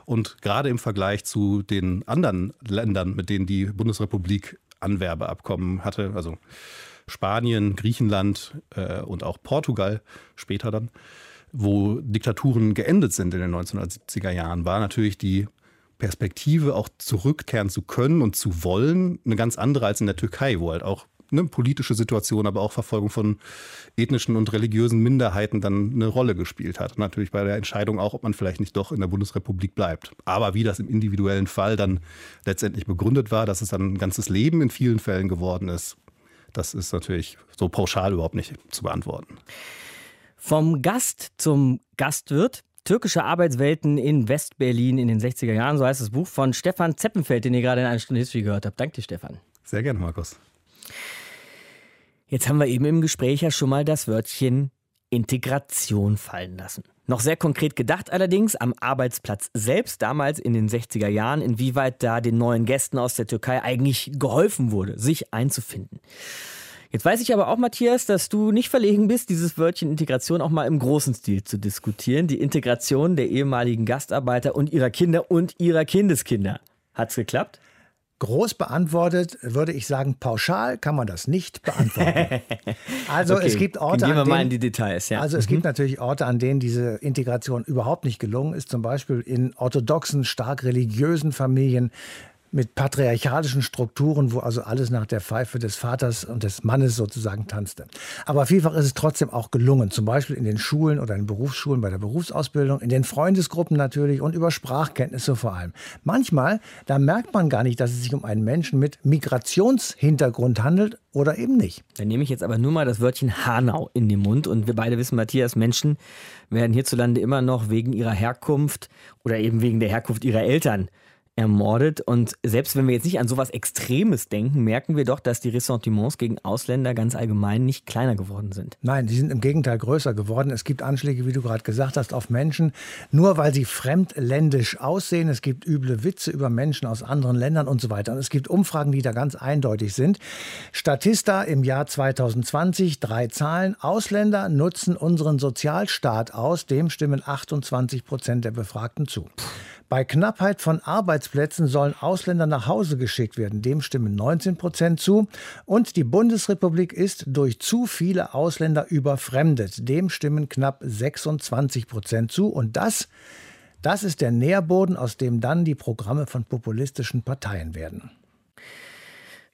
Speaker 16: Und gerade im Vergleich zu den anderen Ländern, mit denen die Bundesrepublik Anwerbeabkommen hatte. Also Spanien, Griechenland äh, und auch Portugal später dann, wo Diktaturen geendet sind in den 1970er Jahren, war natürlich die Perspektive auch zurückkehren zu können und zu wollen eine ganz andere als in der Türkei, wo halt auch eine politische Situation, aber auch Verfolgung von ethnischen und religiösen Minderheiten dann eine Rolle gespielt hat. natürlich bei der Entscheidung auch, ob man vielleicht nicht doch in der Bundesrepublik bleibt. Aber wie das im individuellen Fall dann letztendlich begründet war, dass es dann ein ganzes Leben in vielen Fällen geworden ist, das ist natürlich so pauschal überhaupt nicht zu beantworten.
Speaker 3: Vom Gast zum Gastwirt. Türkische Arbeitswelten in Westberlin in den 60er Jahren, so heißt das Buch von Stefan Zeppenfeld, den ihr gerade in einer Stunde History gehört habt. Danke dir, Stefan.
Speaker 16: Sehr gerne, Markus.
Speaker 3: Jetzt haben wir eben im Gespräch ja schon mal das Wörtchen Integration fallen lassen. Noch sehr konkret gedacht allerdings am Arbeitsplatz selbst, damals in den 60er Jahren, inwieweit da den neuen Gästen aus der Türkei eigentlich geholfen wurde, sich einzufinden. Jetzt weiß ich aber auch, Matthias, dass du nicht verlegen bist, dieses Wörtchen Integration auch mal im großen Stil zu diskutieren. Die Integration der ehemaligen Gastarbeiter und ihrer Kinder und ihrer Kindeskinder. Hat's geklappt?
Speaker 6: Groß beantwortet würde ich sagen, pauschal kann man das nicht beantworten. Also okay. es gibt Orte,
Speaker 3: Gehen wir
Speaker 6: an denen,
Speaker 3: mal in die Details. Ja.
Speaker 6: Also es mhm. gibt natürlich Orte, an denen diese Integration überhaupt nicht gelungen ist. Zum Beispiel in orthodoxen, stark religiösen Familien mit patriarchalischen Strukturen, wo also alles nach der Pfeife des Vaters und des Mannes sozusagen tanzte. Aber vielfach ist es trotzdem auch gelungen, zum Beispiel in den Schulen oder in Berufsschulen bei der Berufsausbildung, in den Freundesgruppen natürlich und über Sprachkenntnisse vor allem. Manchmal, da merkt man gar nicht, dass es sich um einen Menschen mit Migrationshintergrund handelt oder eben nicht.
Speaker 3: Dann nehme ich jetzt aber nur mal das Wörtchen Hanau in den Mund und wir beide wissen, Matthias, Menschen werden hierzulande immer noch wegen ihrer Herkunft oder eben wegen der Herkunft ihrer Eltern ermordet. Und selbst wenn wir jetzt nicht an sowas Extremes denken, merken wir doch, dass die Ressentiments gegen Ausländer ganz allgemein nicht kleiner geworden sind.
Speaker 6: Nein, die sind im Gegenteil größer geworden. Es gibt Anschläge, wie du gerade gesagt hast, auf Menschen, nur weil sie fremdländisch aussehen. Es gibt üble Witze über Menschen aus anderen Ländern und so weiter. Und es gibt Umfragen, die da ganz eindeutig sind. Statista im Jahr 2020, drei Zahlen. Ausländer nutzen unseren Sozialstaat aus. Dem stimmen 28 Prozent der Befragten zu. Bei Knappheit von Arbeitsplätzen sollen Ausländer nach Hause geschickt werden. Dem stimmen 19 Prozent zu. Und die Bundesrepublik ist durch zu viele Ausländer überfremdet. Dem stimmen knapp 26 Prozent zu. Und das, das ist der Nährboden, aus dem dann die Programme von populistischen Parteien werden.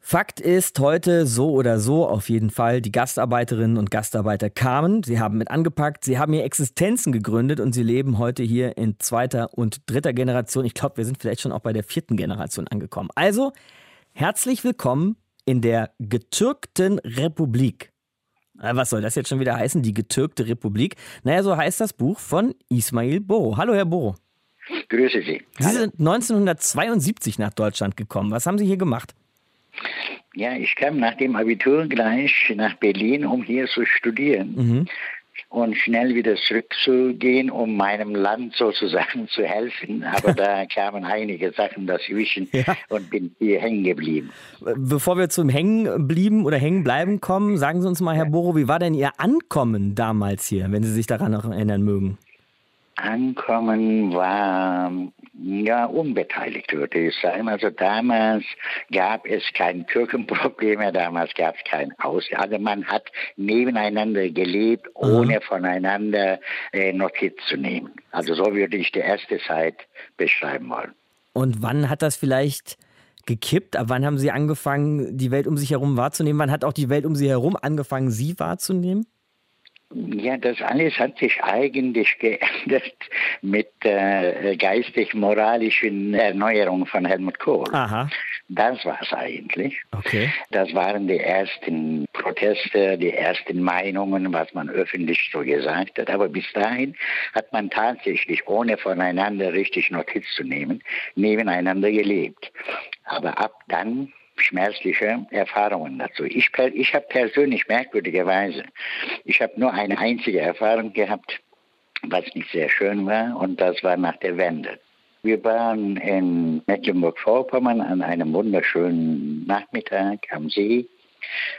Speaker 3: Fakt ist heute so oder so auf jeden Fall, die Gastarbeiterinnen und Gastarbeiter kamen, sie haben mit angepackt, sie haben hier Existenzen gegründet und sie leben heute hier in zweiter und dritter Generation. Ich glaube, wir sind vielleicht schon auch bei der vierten Generation angekommen. Also, herzlich willkommen in der getürkten Republik. Äh, was soll das jetzt schon wieder heißen, die getürkte Republik? Naja, so heißt das Buch von Ismail Boro. Hallo, Herr Boro.
Speaker 5: Grüße Sie.
Speaker 3: Sie sind 1972 nach Deutschland gekommen. Was haben Sie hier gemacht?
Speaker 5: Ja, ich kam nach dem Abitur gleich nach Berlin, um hier zu studieren. Mhm. Und schnell wieder zurückzugehen, um meinem Land sozusagen zu helfen. Aber da kamen einige Sachen dazwischen ja. und bin hier hängen geblieben.
Speaker 3: Bevor wir zum Hängen blieben oder hängen bleiben kommen, sagen Sie uns mal, Herr Boro, wie war denn Ihr Ankommen damals hier, wenn Sie sich daran noch erinnern mögen?
Speaker 5: Ankommen war ja unbeteiligt, würde ich sagen. Also damals gab es kein Kirchenproblem mehr, damals gab es kein Aus. Also man hat nebeneinander gelebt, ohne mhm. voneinander äh, Notiz zu nehmen. Also so würde ich die erste Zeit beschreiben wollen.
Speaker 3: Und wann hat das vielleicht gekippt? Ab wann haben Sie angefangen, die Welt um sich herum wahrzunehmen? Wann hat auch die Welt um Sie herum angefangen, Sie wahrzunehmen?
Speaker 5: Ja, das alles hat sich eigentlich geändert mit äh, geistig-moralischen Erneuerungen von Helmut Kohl. Aha. Das war es eigentlich. Okay. Das waren die ersten Proteste, die ersten Meinungen, was man öffentlich so gesagt hat. Aber bis dahin hat man tatsächlich, ohne voneinander richtig Notiz zu nehmen, nebeneinander gelebt. Aber ab dann schmerzliche Erfahrungen dazu. Ich, ich habe persönlich merkwürdigerweise, ich habe nur eine einzige Erfahrung gehabt, was nicht sehr schön war, und das war nach der Wende. Wir waren in Mecklenburg-Vorpommern an einem wunderschönen Nachmittag am See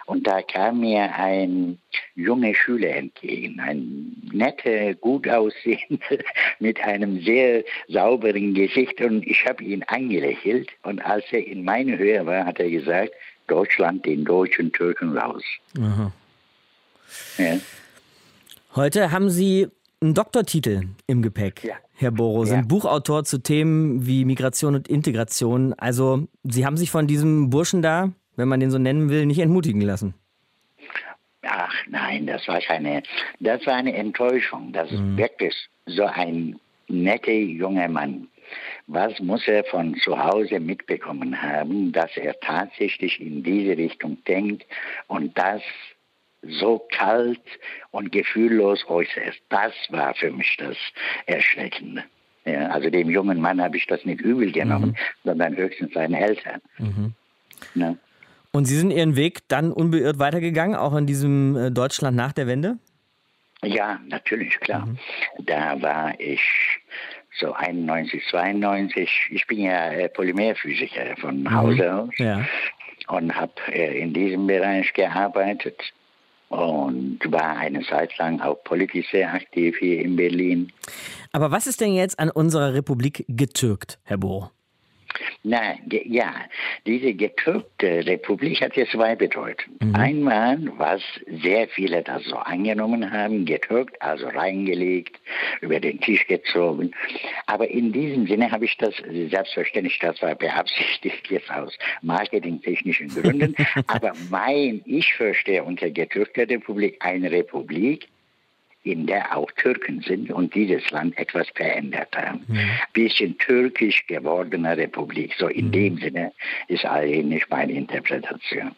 Speaker 5: Und da kam mir ein junger Schüler entgegen, ein netter, gut aussehender, mit einem sehr sauberen Gesicht. Und ich habe ihn angelächelt. Und als er in meine Höhe war, hat er gesagt, Deutschland den deutschen Türken raus.
Speaker 3: Ja. Heute haben Sie einen Doktortitel im Gepäck, ja. Herr Boro, sind ja. Buchautor zu Themen wie Migration und Integration. Also Sie haben sich von diesem Burschen da, wenn man den so nennen will, nicht entmutigen lassen.
Speaker 5: Ach nein, das war keine, das war eine Enttäuschung. Das mhm. ist wirklich so ein netter junger Mann. Was muss er von zu Hause mitbekommen haben, dass er tatsächlich in diese Richtung denkt und das so kalt und gefühllos äußert. Das war für mich das Erschreckende. Ja, also dem jungen Mann habe ich das nicht übel genommen, mhm. sondern höchstens seinen Eltern. Mhm.
Speaker 3: Ja. Und Sie sind Ihren Weg dann unbeirrt weitergegangen, auch in diesem äh, Deutschland nach der Wende?
Speaker 5: Ja, natürlich, klar. Mhm. Da war ich so 91, 92. Ich bin ja äh, Polymerphysiker von mhm. Hause aus ja. und habe äh, in diesem Bereich gearbeitet und war eine Zeit lang auch politisch sehr aktiv hier in Berlin.
Speaker 3: Aber was ist denn jetzt an unserer Republik getürkt, Herr Bohr?
Speaker 5: Nein, ja, diese getürkte Republik hat jetzt zwei Bedeutungen. Mhm. Einmal, was sehr viele das so angenommen haben, getürkt, also reingelegt, über den Tisch gezogen. Aber in diesem Sinne habe ich das, selbstverständlich, das war beabsichtigt jetzt aus marketingtechnischen Gründen. aber mein, ich verstehe unter getürkter Republik eine Republik, in der auch Türken sind und dieses Land etwas verändert haben. Mhm. Bisschen türkisch gewordene Republik. So in mhm. dem Sinne ist eigentlich meine Interpretation.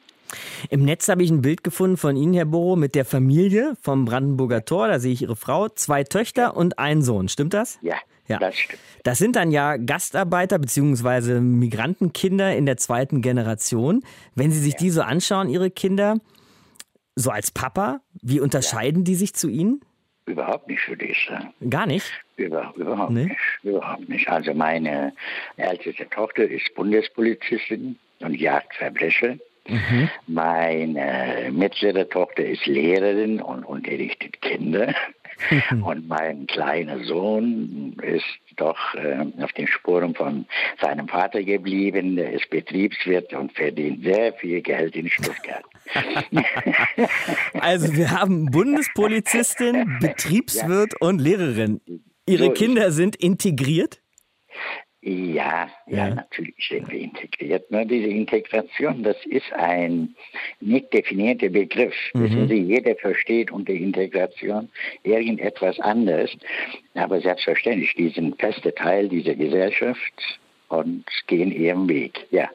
Speaker 3: Im Netz habe ich ein Bild gefunden von Ihnen, Herr Boro, mit der Familie vom Brandenburger Tor. Da sehe ich Ihre Frau, zwei Töchter und einen Sohn. Stimmt das?
Speaker 5: Ja, ja. das stimmt.
Speaker 3: Das sind dann ja Gastarbeiter bzw. Migrantenkinder in der zweiten Generation. Wenn Sie sich ja. die so anschauen, Ihre Kinder, so als Papa, wie unterscheiden ja. die sich zu Ihnen?
Speaker 5: Überhaupt nicht, würde ich sagen.
Speaker 3: Gar nicht?
Speaker 5: Über, überhaupt nee. nicht. Überhaupt nicht. Also meine älteste Tochter ist Bundespolizistin und Jagdverbrecher. Mhm. Meine mittlere Tochter ist Lehrerin und unterrichtet Kinder. Mhm. Und mein kleiner Sohn ist doch äh, auf den Spuren von seinem Vater geblieben. Der ist Betriebswirt und verdient sehr viel Geld in Stuttgart.
Speaker 3: Also wir haben Bundespolizistin, Betriebswirt ja. und Lehrerin. Ihre so Kinder sind integriert?
Speaker 5: Ja, ja, ja, natürlich sind wir integriert. Nur diese Integration, das ist ein nicht definierter Begriff. Mhm. Wissen Sie, jeder versteht unter Integration irgendetwas anderes. Aber selbstverständlich, die sind feste Teil dieser Gesellschaft und gehen ihren Weg, ja.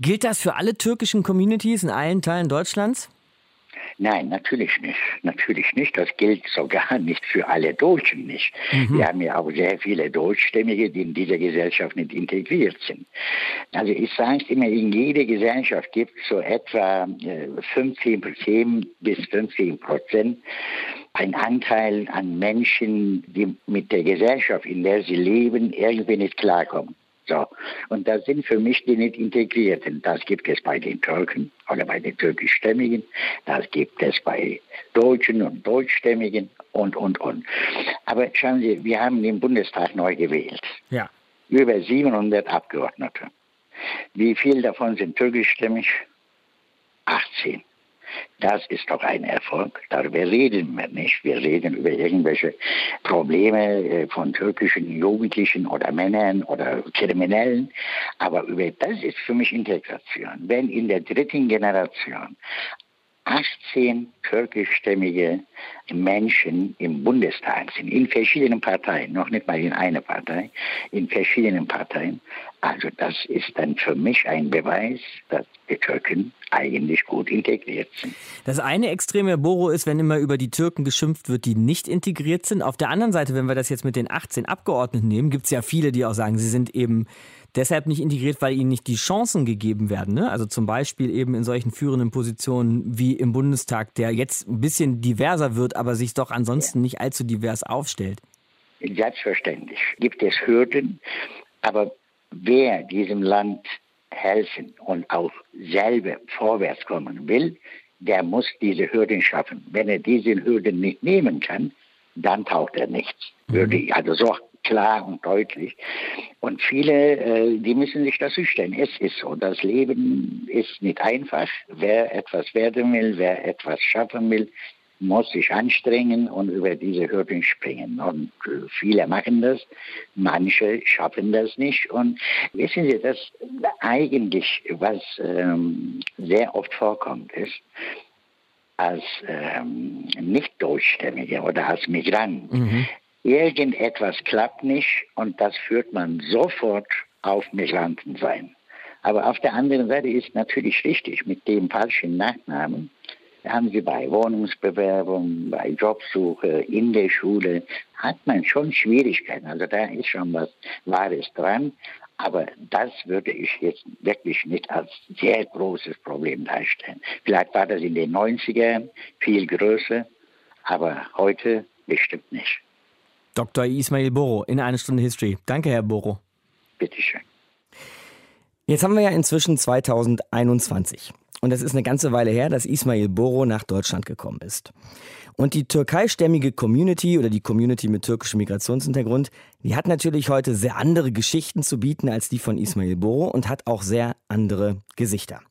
Speaker 3: Gilt das für alle türkischen Communities in allen Teilen Deutschlands?
Speaker 5: Nein, natürlich nicht. Natürlich nicht. Das gilt sogar nicht für alle Deutschen nicht. Mhm. Wir haben ja auch sehr viele Deutschstämmige, die in dieser Gesellschaft nicht integriert sind. Also ich sage es immer, in jeder Gesellschaft gibt es so etwa 15 äh, 10 bis 15 Prozent ein Anteil an Menschen, die mit der Gesellschaft, in der sie leben, irgendwie nicht klarkommen. So. Und das sind für mich die nicht integrierten. Das gibt es bei den Türken oder bei den türkischstämmigen, das gibt es bei Deutschen und Deutschstämmigen und, und, und. Aber schauen Sie, wir haben den Bundestag neu gewählt.
Speaker 3: Ja.
Speaker 5: Über 700 Abgeordnete. Wie viele davon sind türkischstämmig? 18. Das ist doch ein Erfolg. Darüber reden wir nicht. Wir reden über irgendwelche Probleme äh, von türkischen Jugendlichen oder Männern oder Kriminellen. Aber über das ist für mich Integration. Wenn in der dritten Generation 18 türkischstämmige Menschen im Bundestag sind, in verschiedenen Parteien, noch nicht mal in einer Partei, in verschiedenen Parteien. Also das ist dann für mich ein Beweis, dass die Türken eigentlich gut integriert sind.
Speaker 3: Das eine extreme Boro ist, wenn immer über die Türken geschimpft wird, die nicht integriert sind. Auf der anderen Seite, wenn wir das jetzt mit den 18 Abgeordneten nehmen, gibt es ja viele, die auch sagen, sie sind eben deshalb nicht integriert, weil ihnen nicht die Chancen gegeben werden. Ne? Also zum Beispiel eben in solchen führenden Positionen wie im Bundestag, der jetzt ein bisschen diverser wird, aber sich doch ansonsten ja. nicht allzu divers aufstellt.
Speaker 5: Selbstverständlich gibt es Hürden, aber wer diesem Land helfen und auch selber vorwärts kommen will, der muss diese Hürden schaffen. Wenn er diese Hürden nicht nehmen kann, dann taucht er nichts. Würde ich, also so klar und deutlich. Und viele, äh, die müssen sich das stellen. Es ist so, das Leben ist nicht einfach. Wer etwas werden will, wer etwas schaffen will, muss sich anstrengen und über diese Hürden springen. Und äh, viele machen das, manche schaffen das nicht. Und wissen Sie, das eigentlich, was ähm, sehr oft vorkommt, ist, als ähm, Nicht-Deutschstämmige oder als Migrant, mhm. Irgendetwas klappt nicht und das führt man sofort auf Migranten sein. Aber auf der anderen Seite ist natürlich richtig, mit dem falschen Nachnamen haben Sie bei Wohnungsbewerbung, bei Jobsuche, in der Schule, hat man schon Schwierigkeiten. Also da ist schon was Wahres dran. Aber das würde ich jetzt wirklich nicht als sehr großes Problem darstellen. Vielleicht war das in den 90ern viel größer, aber heute bestimmt nicht.
Speaker 3: Dr. Ismail Boro in eine Stunde History. Danke, Herr Boro.
Speaker 5: Bitteschön.
Speaker 3: Jetzt haben wir ja inzwischen 2021. Und es ist eine ganze Weile her, dass Ismail Boro nach Deutschland gekommen ist. Und die türkeistämmige Community oder die Community mit türkischem Migrationshintergrund, die hat natürlich heute sehr andere Geschichten zu bieten als die von Ismail Boro und hat auch sehr andere Gesichter.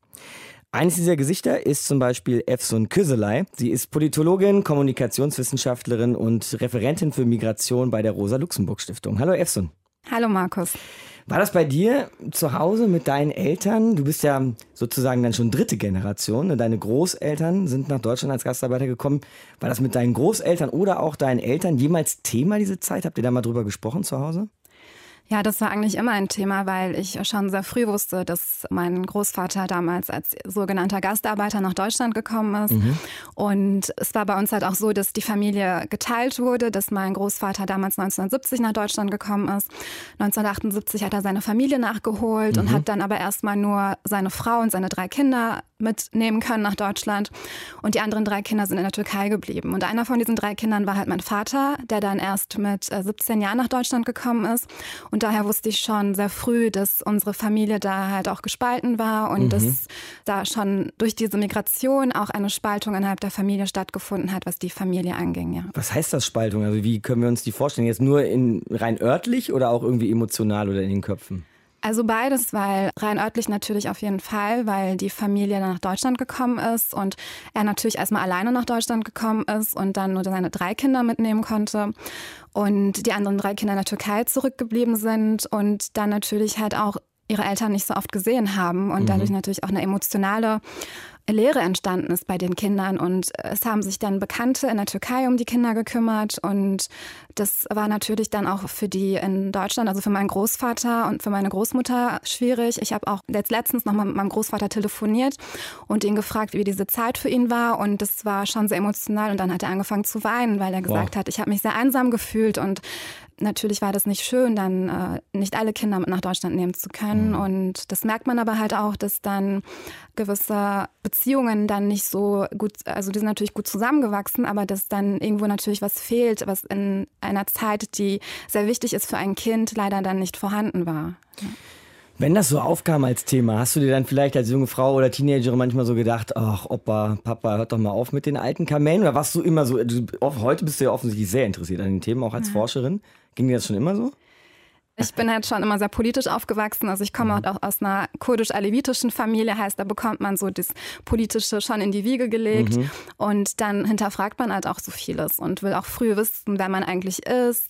Speaker 3: Eines dieser Gesichter ist zum Beispiel Efsun Küselay. Sie ist Politologin, Kommunikationswissenschaftlerin und Referentin für Migration bei der Rosa-Luxemburg-Stiftung. Hallo Efsun.
Speaker 4: Hallo Markus.
Speaker 3: War das bei dir zu Hause mit deinen Eltern? Du bist ja sozusagen dann schon dritte Generation. Ne? Deine Großeltern sind nach Deutschland als Gastarbeiter gekommen. War das mit deinen Großeltern oder auch deinen Eltern jemals Thema diese Zeit? Habt ihr da mal drüber gesprochen zu Hause?
Speaker 4: Ja, das war eigentlich immer ein Thema, weil ich schon sehr früh wusste, dass mein Großvater damals als sogenannter Gastarbeiter nach Deutschland gekommen ist. Mhm. Und es war bei uns halt auch so, dass die Familie geteilt wurde, dass mein Großvater damals 1970 nach Deutschland gekommen ist. 1978 hat er seine Familie nachgeholt mhm. und hat dann aber erstmal nur seine Frau und seine drei Kinder mitnehmen können nach Deutschland. Und die anderen drei Kinder sind in der Türkei geblieben. Und einer von diesen drei Kindern war halt mein Vater, der dann erst mit 17 äh, Jahren nach Deutschland gekommen ist. Und daher wusste ich schon sehr früh, dass unsere Familie da halt auch gespalten war und mhm. dass da schon durch diese Migration auch eine Spaltung innerhalb der Familie stattgefunden hat, was die Familie anging. Ja.
Speaker 3: Was heißt das Spaltung? Also wie können wir uns die vorstellen? Jetzt nur in rein örtlich oder auch irgendwie emotional oder in den Köpfen?
Speaker 4: Also beides, weil rein örtlich natürlich auf jeden Fall, weil die Familie nach Deutschland gekommen ist und er natürlich erstmal alleine nach Deutschland gekommen ist und dann nur seine drei Kinder mitnehmen konnte und die anderen drei Kinder in der Türkei zurückgeblieben sind und dann natürlich halt auch ihre Eltern nicht so oft gesehen haben und mhm. dadurch natürlich auch eine emotionale Lehre entstanden ist bei den Kindern. Und es haben sich dann Bekannte in der Türkei um die Kinder gekümmert. Und das war natürlich dann auch für die in Deutschland, also für meinen Großvater und für meine Großmutter schwierig. Ich habe auch jetzt letztens nochmal mit meinem Großvater telefoniert und ihn gefragt, wie diese Zeit für ihn war. Und das war schon sehr emotional. Und dann hat er angefangen zu weinen, weil er gesagt wow. hat, ich habe mich sehr einsam gefühlt und natürlich war das nicht schön, dann äh, nicht alle Kinder mit nach Deutschland nehmen zu können. Mhm. Und das merkt man aber halt auch, dass dann gewisse Beziehungen dann nicht so gut, also die sind natürlich gut zusammengewachsen, aber dass dann irgendwo natürlich was fehlt, was in einer Zeit, die sehr wichtig ist für ein Kind, leider dann nicht vorhanden war. Ja.
Speaker 3: Wenn das so aufkam als Thema, hast du dir dann vielleicht als junge Frau oder Teenagerin manchmal so gedacht, ach Opa, Papa, hört doch mal auf mit den alten Kamellen? Oder warst du immer so, du, heute bist du ja offensichtlich sehr interessiert an den Themen, auch als ja. Forscherin. Ging dir das schon immer so?
Speaker 4: Ich bin halt schon immer sehr politisch aufgewachsen. Also ich komme mhm. auch aus einer kurdisch-alevitischen Familie, heißt, da bekommt man so das Politische schon in die Wiege gelegt. Mhm. Und dann hinterfragt man halt auch so vieles und will auch früh wissen, wer man eigentlich ist,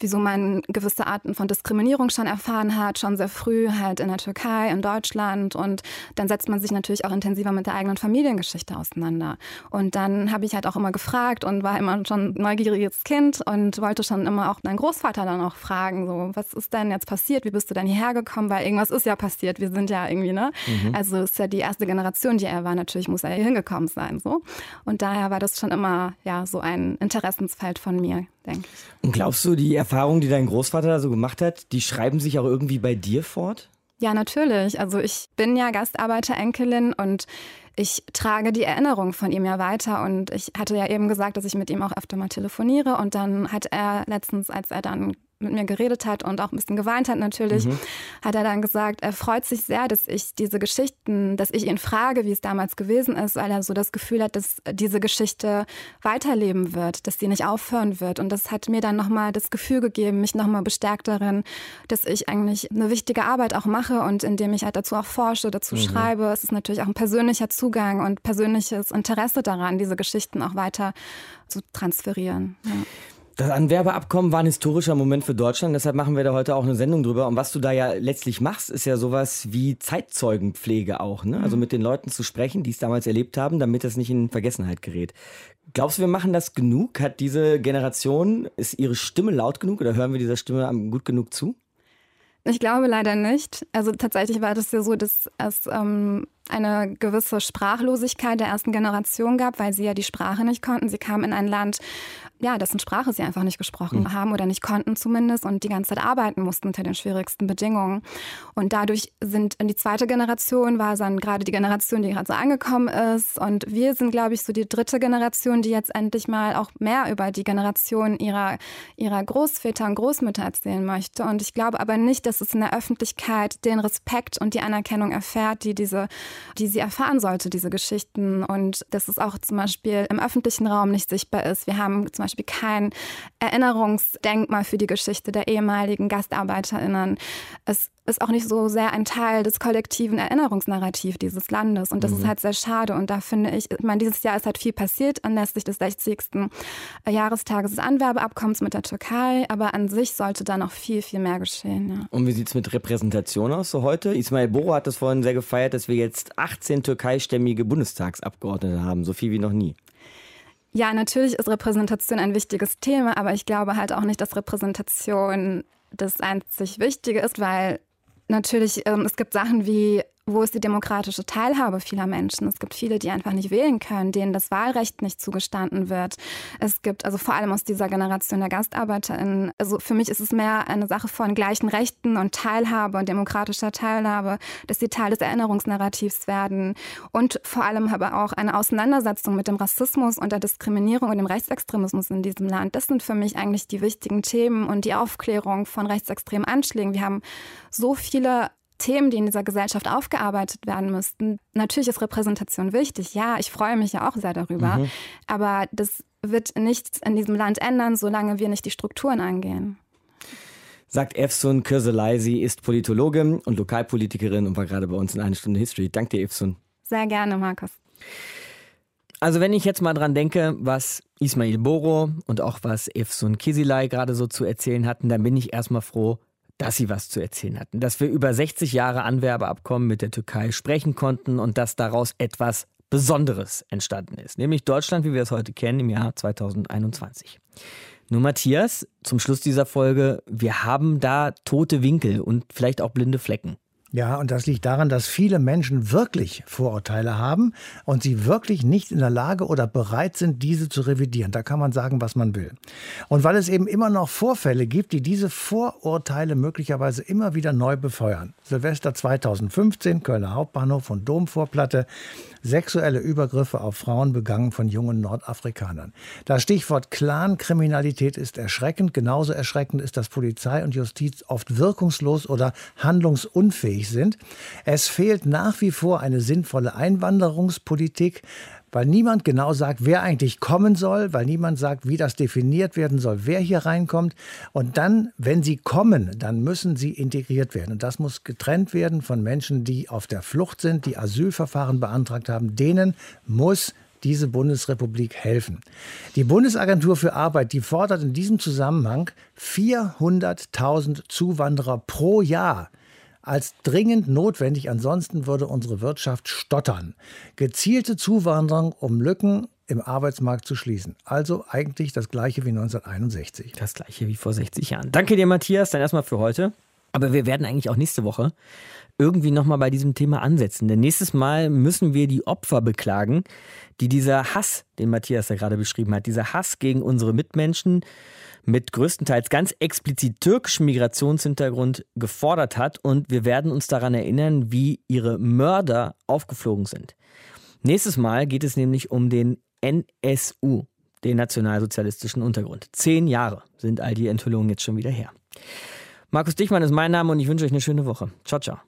Speaker 4: wieso man gewisse Arten von Diskriminierung schon erfahren hat, schon sehr früh halt in der Türkei, in Deutschland. Und dann setzt man sich natürlich auch intensiver mit der eigenen Familiengeschichte auseinander. Und dann habe ich halt auch immer gefragt und war immer schon neugieriges Kind und wollte schon immer auch meinen Großvater dann auch fragen, so, was ist denn jetzt passiert? Wie bist du denn hierher gekommen? Weil irgendwas ist ja passiert. Wir sind ja irgendwie, ne? Mhm. Also ist ja die erste Generation, die er war. Natürlich muss er hier hingekommen sein, so. Und daher war das schon immer, ja, so ein Interessensfeld von mir, denke ich.
Speaker 3: Und glaubst du, die Erfahrungen, die dein Großvater da so gemacht hat, die schreiben sich auch irgendwie bei dir fort?
Speaker 4: Ja, natürlich. Also ich bin ja Gastarbeiterenkelin und ich trage die Erinnerung von ihm ja weiter. Und ich hatte ja eben gesagt, dass ich mit ihm auch öfter mal telefoniere. Und dann hat er letztens, als er dann mit mir geredet hat und auch ein bisschen geweint hat natürlich, mhm. hat er dann gesagt, er freut sich sehr, dass ich diese Geschichten, dass ich ihn frage, wie es damals gewesen ist, weil er so das Gefühl hat, dass diese Geschichte weiterleben wird, dass sie nicht aufhören wird. Und das hat mir dann nochmal das Gefühl gegeben, mich nochmal bestärkt darin, dass ich eigentlich eine wichtige Arbeit auch mache und indem ich halt dazu auch forsche, dazu mhm. schreibe. Es ist natürlich auch ein persönlicher Zugang und persönliches Interesse daran, diese Geschichten auch weiter zu transferieren. Ja.
Speaker 3: Das Anwerbeabkommen war ein historischer Moment für Deutschland, deshalb machen wir da heute auch eine Sendung drüber. Und was du da ja letztlich machst, ist ja sowas wie Zeitzeugenpflege auch, ne? Also mhm. mit den Leuten zu sprechen, die es damals erlebt haben, damit das nicht in Vergessenheit gerät. Glaubst du, wir machen das genug? Hat diese Generation, ist ihre Stimme laut genug oder hören wir dieser Stimme gut genug zu?
Speaker 4: Ich glaube leider nicht. Also tatsächlich war das ja so, dass es ähm, eine gewisse Sprachlosigkeit der ersten Generation gab, weil sie ja die Sprache nicht konnten. Sie kamen in ein Land, ja, dessen Sprache sie einfach nicht gesprochen mhm. haben oder nicht konnten zumindest und die ganze Zeit arbeiten mussten unter den schwierigsten Bedingungen. Und dadurch sind in die zweite Generation war dann gerade die Generation, die gerade so angekommen ist. Und wir sind, glaube ich, so die dritte Generation, die jetzt endlich mal auch mehr über die Generation ihrer, ihrer Großväter und Großmütter erzählen möchte. Und ich glaube aber nicht, dass es in der Öffentlichkeit den Respekt und die Anerkennung erfährt, die diese, die sie erfahren sollte, diese Geschichten. Und dass es auch zum Beispiel im öffentlichen Raum nicht sichtbar ist. Wir haben zum Beispiel kein Erinnerungsdenkmal für die Geschichte der ehemaligen GastarbeiterInnen. Es ist auch nicht so sehr ein Teil des kollektiven Erinnerungsnarrativs dieses Landes. Und das mhm. ist halt sehr schade. Und da finde ich, ich meine, dieses Jahr ist halt viel passiert anlässlich des 60. Jahrestages des Anwerbeabkommens mit der Türkei. Aber an sich sollte da noch viel, viel mehr geschehen. Ja.
Speaker 3: Und wie sieht es mit Repräsentation aus so heute? Ismail Boro hat das vorhin sehr gefeiert, dass wir jetzt 18 türkeistämmige Bundestagsabgeordnete haben. So viel wie noch nie.
Speaker 4: Ja, natürlich ist Repräsentation ein wichtiges Thema, aber ich glaube halt auch nicht, dass Repräsentation das einzig Wichtige ist, weil natürlich ähm, es gibt Sachen wie wo ist die demokratische Teilhabe vieler Menschen? Es gibt viele, die einfach nicht wählen können, denen das Wahlrecht nicht zugestanden wird. Es gibt also vor allem aus dieser Generation der GastarbeiterInnen, also für mich ist es mehr eine Sache von gleichen Rechten und Teilhabe und demokratischer Teilhabe, dass sie Teil des Erinnerungsnarrativs werden und vor allem aber auch eine Auseinandersetzung mit dem Rassismus und der Diskriminierung und dem Rechtsextremismus in diesem Land. Das sind für mich eigentlich die wichtigen Themen und die Aufklärung von rechtsextremen Anschlägen. Wir haben so viele Themen, die in dieser Gesellschaft aufgearbeitet werden müssten. Natürlich ist Repräsentation wichtig. Ja, ich freue mich ja auch sehr darüber. Mhm. Aber das wird nichts in diesem Land ändern, solange wir nicht die Strukturen angehen.
Speaker 3: Sagt Efsun Kürselei. Sie ist Politologin und Lokalpolitikerin und war gerade bei uns in einer Stunde History. Danke dir, Efsun.
Speaker 4: Sehr gerne, Markus.
Speaker 3: Also wenn ich jetzt mal dran denke, was Ismail Boro und auch was Efsun Kisilay gerade so zu erzählen hatten, dann bin ich erstmal froh, dass sie was zu erzählen hatten, dass wir über 60 Jahre Anwerbeabkommen mit der Türkei sprechen konnten und dass daraus etwas Besonderes entstanden ist, nämlich Deutschland, wie wir es heute kennen, im Jahr 2021. Nur Matthias, zum Schluss dieser Folge, wir haben da tote Winkel und vielleicht auch blinde Flecken.
Speaker 6: Ja, und das liegt daran, dass viele Menschen wirklich Vorurteile haben und sie wirklich nicht in der Lage oder bereit sind, diese zu revidieren. Da kann man sagen, was man will. Und weil es eben immer noch Vorfälle gibt, die diese Vorurteile möglicherweise immer wieder neu befeuern. Silvester 2015, Kölner Hauptbahnhof und Domvorplatte sexuelle Übergriffe auf Frauen begangen von jungen Nordafrikanern. Das Stichwort Clankriminalität ist erschreckend. Genauso erschreckend ist, dass Polizei und Justiz oft wirkungslos oder handlungsunfähig sind. Es fehlt nach wie vor eine sinnvolle Einwanderungspolitik weil niemand genau sagt, wer eigentlich kommen soll, weil niemand sagt, wie das definiert werden soll, wer hier reinkommt. Und dann, wenn sie kommen, dann müssen sie integriert werden. Und das muss getrennt werden von Menschen, die auf der Flucht sind, die Asylverfahren beantragt haben. Denen muss diese Bundesrepublik helfen. Die Bundesagentur für Arbeit, die fordert in diesem Zusammenhang 400.000 Zuwanderer pro Jahr als dringend notwendig, ansonsten würde unsere Wirtschaft stottern. Gezielte Zuwanderung, um Lücken im Arbeitsmarkt zu schließen. Also eigentlich das gleiche wie 1961.
Speaker 3: Das gleiche wie vor 60 Jahren. Danke dir, Matthias, dann erstmal für heute. Aber wir werden eigentlich auch nächste Woche irgendwie nochmal bei diesem Thema ansetzen. Denn nächstes Mal müssen wir die Opfer beklagen, die dieser Hass, den Matthias ja gerade beschrieben hat, dieser Hass gegen unsere Mitmenschen, mit größtenteils ganz explizit türkischem Migrationshintergrund gefordert hat und wir werden uns daran erinnern, wie ihre Mörder aufgeflogen sind. Nächstes Mal geht es nämlich um den NSU, den nationalsozialistischen Untergrund. Zehn Jahre sind all die Enthüllungen jetzt schon wieder her. Markus Dichmann ist mein Name und ich wünsche euch eine schöne Woche. Ciao, ciao.